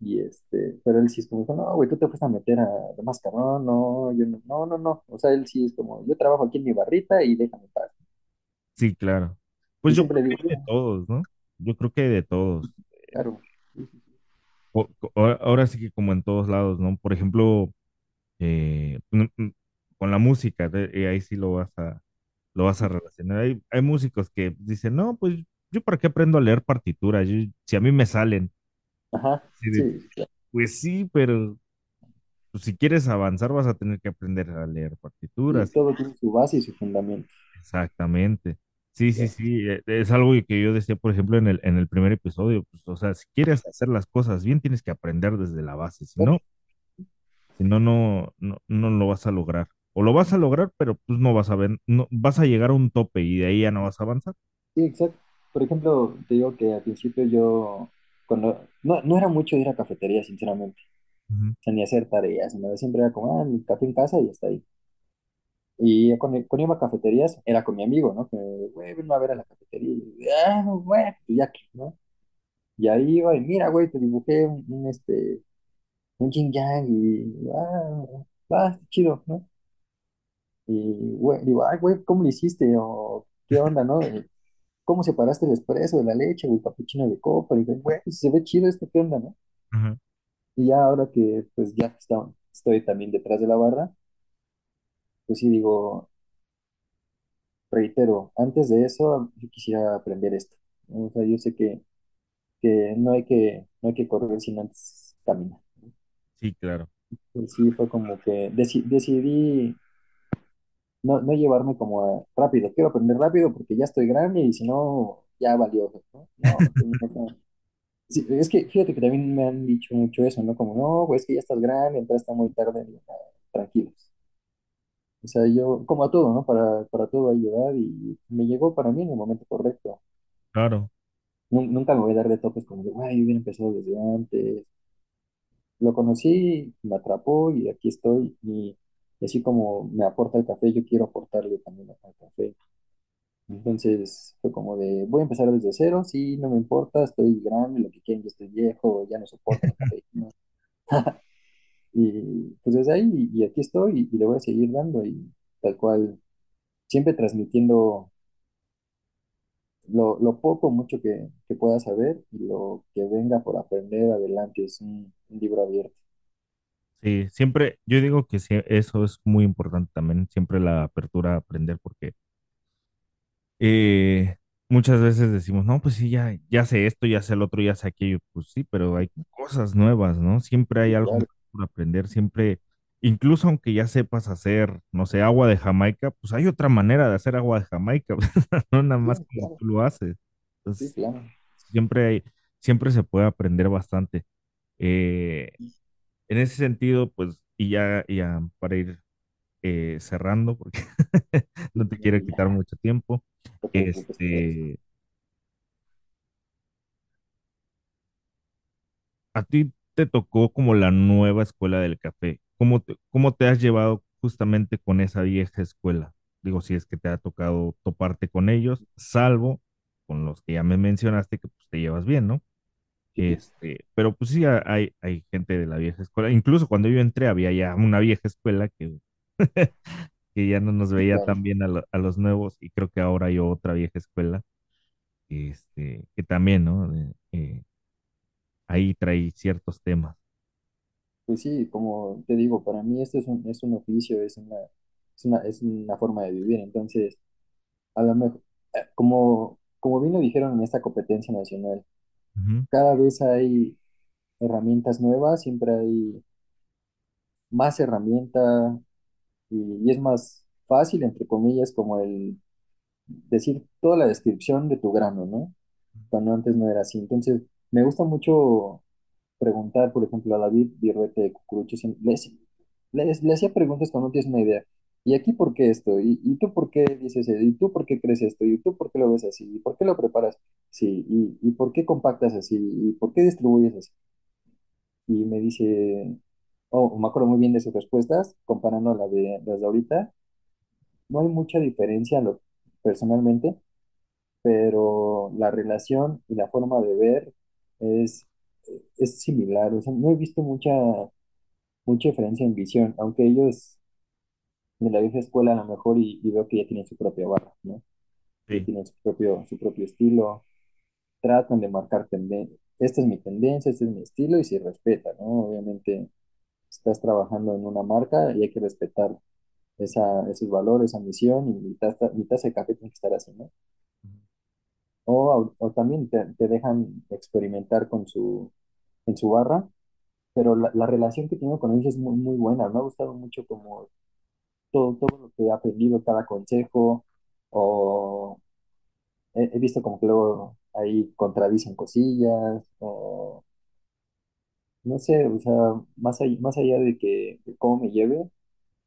Y este, pero él sí es como, no, güey, tú te fuiste a meter a lo más cabrón, no, yo no, no, no, no. O sea, él sí es como, yo trabajo aquí en mi barrita y déjame en paz.
Sí, claro. Pues
Y
yo
siempre
creo
le
que
digo,
de
"No,
todos, ¿no? Yo creo que de todos.
Claro,
O- ahora sí que como en todos lados, ¿no? Por ejemplo, eh, con la música, y ahí sí lo vas a, lo vas a relacionar. Hay, hay músicos que dicen, no, pues yo para qué aprendo a leer partituras, Yo- si a mí me salen.
ajá, sí, claro.
pues sí, pero pues, si quieres avanzar vas a tener que aprender a leer partituras.
todo tiene su base y su fundamento.
Exactamente. Sí, sí, sí. eh, Es algo que yo decía, por ejemplo, en el, en el primer episodio. Pues, o sea, si quieres hacer las cosas bien, tienes que aprender desde la base. Si no, si no, no, no, no lo vas a lograr. O lo vas a lograr, pero pues no vas a ver, no, vas a llegar a un tope y de ahí ya no vas a avanzar.
Sí, exacto. Por ejemplo, te digo que al principio yo, cuando, no, no era mucho ir a cafetería, sinceramente. O sea, ni hacer tareas, nada. Siempre era como, ah, mi café en casa y hasta ahí. Y cuando, cuando iba a cafeterías, era con mi amigo, ¿no? Que, güey, ven a ver a la cafetería. Y, ah, güey, y ya que, ¿no? Y ahí iba, y mira, güey, te dibujé un, un, este, un yin yang y, ah, ah, chido, ¿no? Y, güey, digo, ay, güey, ¿cómo lo hiciste? O, ¿qué onda, no? Y, ¿Cómo separaste el espresso de la leche o el capuchino de copa? Y güey, se ve chido esto, ¿qué onda, no?
ajá.
Y ya ahora que, pues, ya está, estoy también detrás de la barra, pues sí digo, reitero, antes de eso, yo quisiera aprender esto. O sea, yo sé que, que no hay que, no hay que correr sin antes caminar.
Sí, claro.
Y sí, fue como que deci- decidí no, no llevarme como a rápido, quiero aprender rápido porque ya estoy grande y si no, ya valió, ¿no? No, pues, no, no. Sí, es que fíjate que también me han dicho mucho eso, ¿no? Como, no, güey, es que ya estás grande, está muy tarde, "Ah, tranquilos. O sea, yo, como a todo, ¿no? Para, para todo ayudar y me llegó para mí en el momento correcto.
Claro,
Nun- Nunca me voy a dar de topes como de, güey, yo hubiera empezado desde antes. Lo conocí, me atrapó y aquí estoy. Y así como me aporta el café, yo quiero aportarle también al café. Entonces fue como de, voy a empezar desde cero, sí, no me importa, estoy grande, lo que quieren, yo estoy viejo, ya no soporto la cafeína. Y pues desde ahí, y, aquí estoy, y, le voy a seguir dando, y tal cual, siempre transmitiendo lo, lo poco, mucho que, que pueda saber y lo que venga por aprender adelante es un, un libro abierto.
Sí, siempre, yo digo que sí, eso es muy importante también, siempre la apertura a aprender, porque eh, muchas veces decimos, no, pues sí, ya, ya sé esto, ya sé el otro, ya sé aquello, pues sí, pero hay cosas nuevas, ¿no? Siempre hay algo
claro,
por aprender, siempre, incluso aunque ya sepas hacer, no sé, agua de Jamaica, pues hay otra manera de hacer agua de Jamaica, no nada más
sí,
como
claro,
tú lo haces.
sí,
Entonces,
claro.
siempre hay, siempre se puede aprender bastante. Eh, en ese sentido, pues, y ya, ya para ir eh, cerrando, porque no te quiero quitar mucho tiempo.
Carlos.
Este, a ti te tocó como la nueva escuela del café. ¿Cómo te, cómo te has llevado justamente con esa vieja escuela? Digo, si es que te ha tocado toparte con ellos, salvo con los que ya me mencionaste que pues, te llevas bien, ¿no? Este, pero pues sí hay, hay gente de la vieja escuela. Incluso cuando yo entré había ya una vieja escuela que, que ya no nos veía
claro.
tan bien a, lo- a los nuevos y creo que ahora hay otra vieja escuela este, que también, ¿no? De- eh, ahí trae ciertos temas.
Pues sí, como te digo, para mí esto es un, es un oficio, es una, es una, es una forma de vivir. Entonces, a lo mejor, eh, como, como bien lo dijeron en esta competencia nacional,
Ujú,
cada vez hay herramientas nuevas, siempre hay más herramientas y, y es más fácil, entre comillas, como el decir toda la descripción de tu grano, ¿no? Cuando antes no era así. Entonces, me gusta mucho preguntar, por ejemplo, a David Birrete de Cucurucho, le, hacía- le, le preguntas cuando no tienes una idea. ¿Y aquí por qué esto? ¿Y, tú por qué dices eso? ¿Y tú por qué crees esto? ¿Y tú por qué lo ves así? ¿Y por qué lo preparas? Sí, ¿y, por qué compactas así? ¿Y por qué distribuyes así? Y me dice, oh, me acuerdo muy bien de sus respuestas, comparando a la de, las de ahorita. No hay mucha diferencia personalmente, pero la relación y la forma de ver es, es similar. O sea, no he visto mucha, mucha diferencia en visión, aunque ellos de la vieja escuela a lo mejor y, y veo que ya tienen su propia barra, ¿no?
Sí.
tienen su propio, su propio estilo, tratan de marcar tendencia. Esta es mi tendencia, este es mi estilo y se respeta, ¿no? Obviamente estás trabajando en una marca y hay que respetar esa, esos valores, esa misión y mi taza, mi taza de café tiene que estar así, ¿no? O, o también te, te dejan experimentar con su, en su barra, pero la, la relación que tengo con ellos es muy, muy buena. Me ha gustado mucho como todo, todo lo que he aprendido, cada consejo, o he, visto como que luego ahí contradicen cosillas, o no sé, o sea, más allá, más allá de que de cómo me lleve,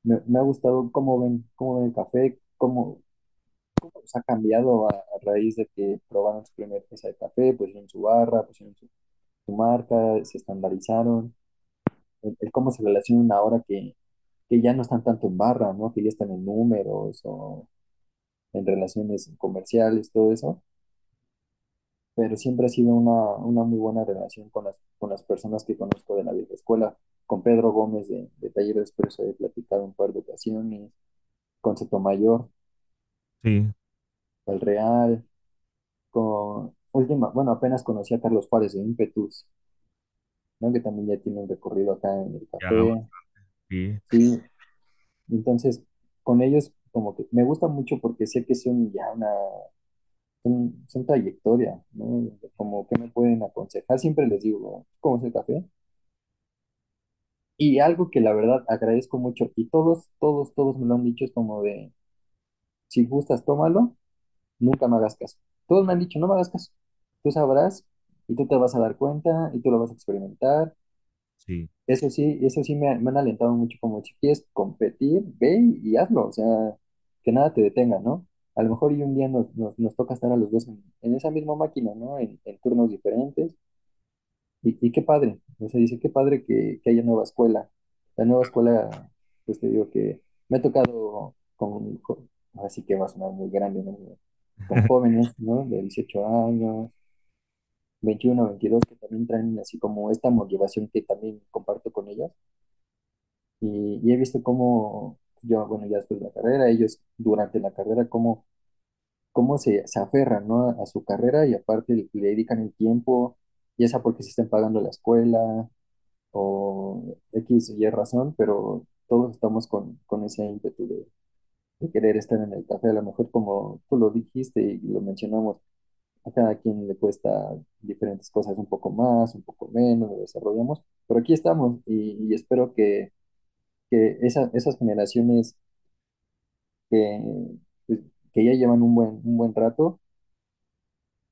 me, me ha gustado cómo ven, cómo ven el café, cómo, se ha cambiado a, a raíz de que probaron su primer pieza de café, pusieron su barra, pusieron su, su marca, se estandarizaron, el, cómo se relacionan ahora que, que ya no están tanto en barra, ¿no? Que ya están en números o en relaciones comerciales, todo eso, pero siempre ha sido una, una muy buena relación con las, con las personas que conozco de la vieja escuela. Con Pedro Gómez de, de Taller Expreso he platicado un par de ocasiones, con Sotomayor,
Sí,
el Real, con última, bueno, apenas conocí a Carlos Juárez de Impetus, ¿no? Que también ya tiene un recorrido acá en el
ya,
café.
sí,
Sí, entonces con ellos como que me gusta mucho porque sé que son ya una, son, son trayectoria, ¿no? Como que me pueden aconsejar, siempre les digo, ¿cómo es el café? Y algo que la verdad agradezco mucho, y todos, todos, todos me lo han dicho, es como de, si gustas, tómalo, nunca me hagas caso. Todos me han dicho, no me hagas caso, tú sabrás, y tú te vas a dar cuenta, y tú lo vas a experimentar,
sí,
Eso sí, eso sí me, me han alentado mucho, como si quieres competir, ve y, hazlo, o sea, que nada te detenga, ¿no? A lo mejor y un día nos, nos, nos toca estar a los dos en, en esa misma máquina, ¿no? En, en turnos diferentes, y, y qué padre, o sea, dice, qué padre que, que haya nueva escuela. La nueva escuela, pues te digo que me ha tocado con, con- así que va a sonar muy grande, ¿no? Con jóvenes, ¿no? De 18 años, 21 22 que también traen así como esta motivación que también comparto con ellas Y, y he visto cómo, yo, bueno, ya después de la carrera, ellos durante la carrera, cómo, cómo se, se aferran, ¿no? a, a su carrera y aparte le, le dedican el tiempo, ya sea porque se estén pagando la escuela o X y Y razón, pero todos estamos con, con ese ímpetu de, de querer estar en el café. A lo mejor como tú lo dijiste y lo mencionamos, a cada quien le cuesta diferentes cosas un poco más, un poco menos, lo desarrollamos, pero aquí estamos y, y espero que, que esa- esas generaciones que, pues, que ya llevan un buen, un buen rato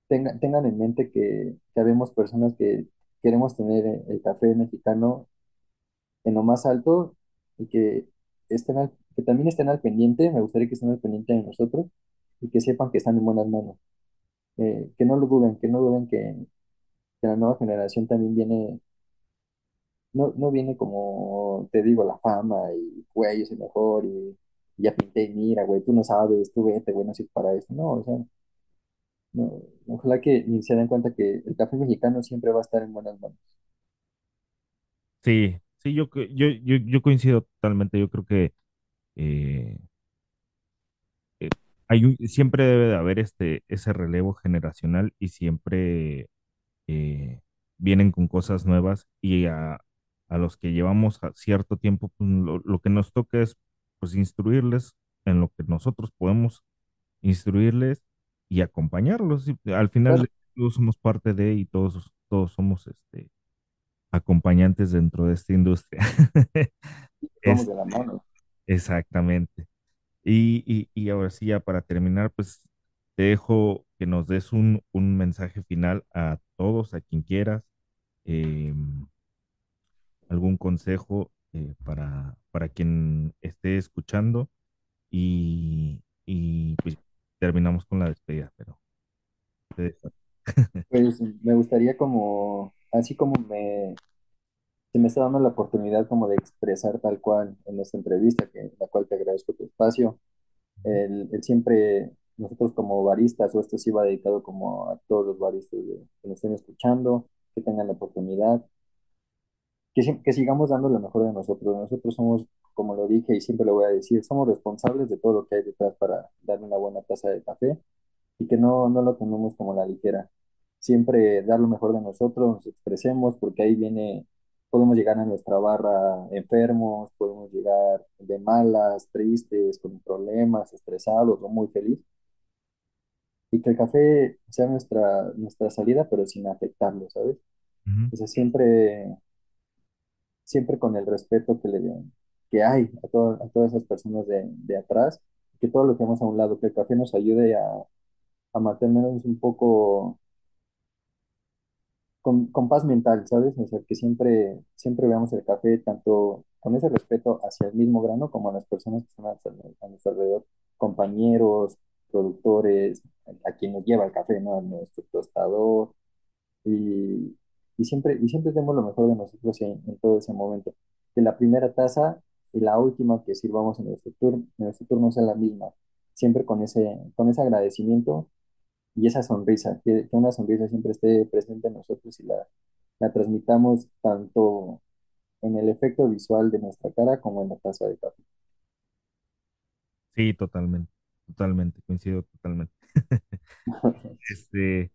tengan, tengan en mente que, que habemos personas que queremos tener el café mexicano en lo más alto y que estén al- que también estén al pendiente, me gustaría que estén al pendiente de nosotros y que sepan que están en buenas manos. Eh, que no lo duden, que no duden que, que la nueva generación también viene, no, no viene como, te digo, la fama y, güey, yo soy mejor y, y ya pinté, y mira, güey, tú no sabes, tú vete, güey, no sirve para esto. No, o sea, no, ojalá que se den cuenta que el café mexicano siempre va a estar en buenas manos.
Sí, sí, yo, yo, yo, yo coincido totalmente. Yo creo que eh, eh, hay un- siempre debe de haber este, ese relevo generacional y siempre eh, vienen con cosas nuevas y a, a los que llevamos a cierto tiempo, pues, lo, lo que nos toca es pues instruirles en lo que nosotros podemos instruirles y acompañarlos. Y al final
Claro,
todos somos parte de y todos, todos somos este, acompañantes dentro de esta industria.
vamos
Es
de la mano.
Exactamente. Y, y, y ahora sí, ya para terminar, pues te dejo que nos des un, un mensaje final a todos, a quien quieras, eh, algún consejo eh, para, para quien esté escuchando y, y pues terminamos con la despedida, pero.
Pues me gustaría como, así como me, se me está dando la oportunidad como de expresar tal cual en esta entrevista, que la cual te agradezco tu espacio, el, el siempre, nosotros como baristas, o esto sí va dedicado como a todos los baristas de- que nos estén escuchando, que tengan la oportunidad, que, que sigamos dando lo mejor de nosotros. Nosotros somos, como lo dije y siempre lo voy a decir, somos responsables de todo lo que hay detrás para dar una buena taza de café y que no, no lo tomemos como la ligera. Siempre dar lo mejor de nosotros, nos expresemos, porque ahí viene, podemos llegar a nuestra barra enfermos, podemos llegar de malas, tristes, con problemas, estresados o muy feliz, y que el café sea nuestra, nuestra salida, pero sin afectarlo, ¿sabes?
Ujú.
O sea, siempre, siempre con el respeto que le que hay a, to- a todas esas personas de, de atrás, que todo lo que hemos a un lado, que el café nos ayude a, a mantenernos un poco con, con paz mental, ¿sabes? O sea, que siempre, siempre veamos el café tanto con ese respeto hacia el mismo grano como a las personas que están a, nuestro alrededor, compañeros, productores, a, a quien nos lleva el café, ¿no? A nuestro tostador, y, y siempre, y siempre demos lo mejor de nosotros en, en todo ese momento. Que la primera taza y la última que sirvamos en nuestro turno, en nuestro turno sea la misma, siempre con ese, con ese agradecimiento y esa sonrisa, que, que una sonrisa siempre esté presente en nosotros y la, la transmitamos tanto en el efecto visual de nuestra cara como en la taza de café.
Sí, totalmente, totalmente, coincido totalmente. Este,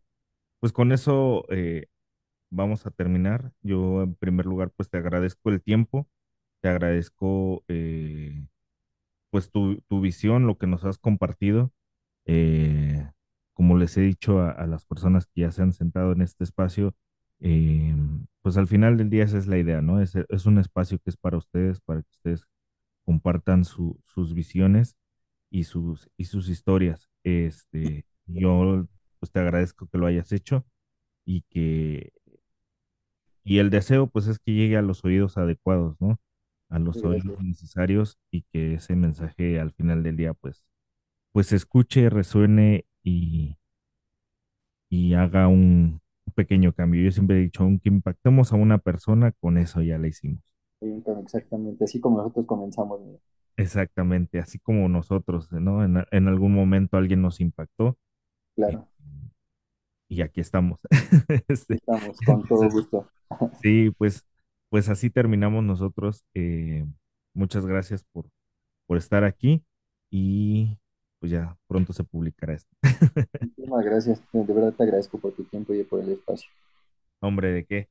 pues con eso eh, vamos a terminar. Yo en primer lugar, pues te agradezco el tiempo, te agradezco eh, pues tu, tu visión, lo que nos has compartido. Eh, como les he dicho a, a las personas que ya se han sentado en este espacio, eh, pues al final del día esa es la idea, ¿no? Es, es un espacio que es para ustedes, para que ustedes compartan su- sus visiones y sus, y sus historias. Este, yo pues te agradezco que lo hayas hecho y que y el deseo, pues, es que llegue a los oídos adecuados, ¿no? A los oídos necesarios y que ese mensaje al final del día, pues, pues escuche, resuene y, y haga un, un pequeño cambio. Yo siempre he dicho, aunque impactemos a una persona, con eso ya la hicimos.
Exactamente, así como nosotros comenzamos. mira.
Exactamente, así como nosotros, ¿no? En, en algún momento alguien nos impactó y,
Claro,
y aquí estamos. Este,
estamos con todo
entonces,
gusto.
sí, pues, pues así terminamos nosotros. Eh, muchas gracias por por estar aquí y pues ya pronto se publicará esto.
Muchísimas gracias. De verdad te agradezco por tu tiempo y por el espacio.
Hombre, ¿de qué?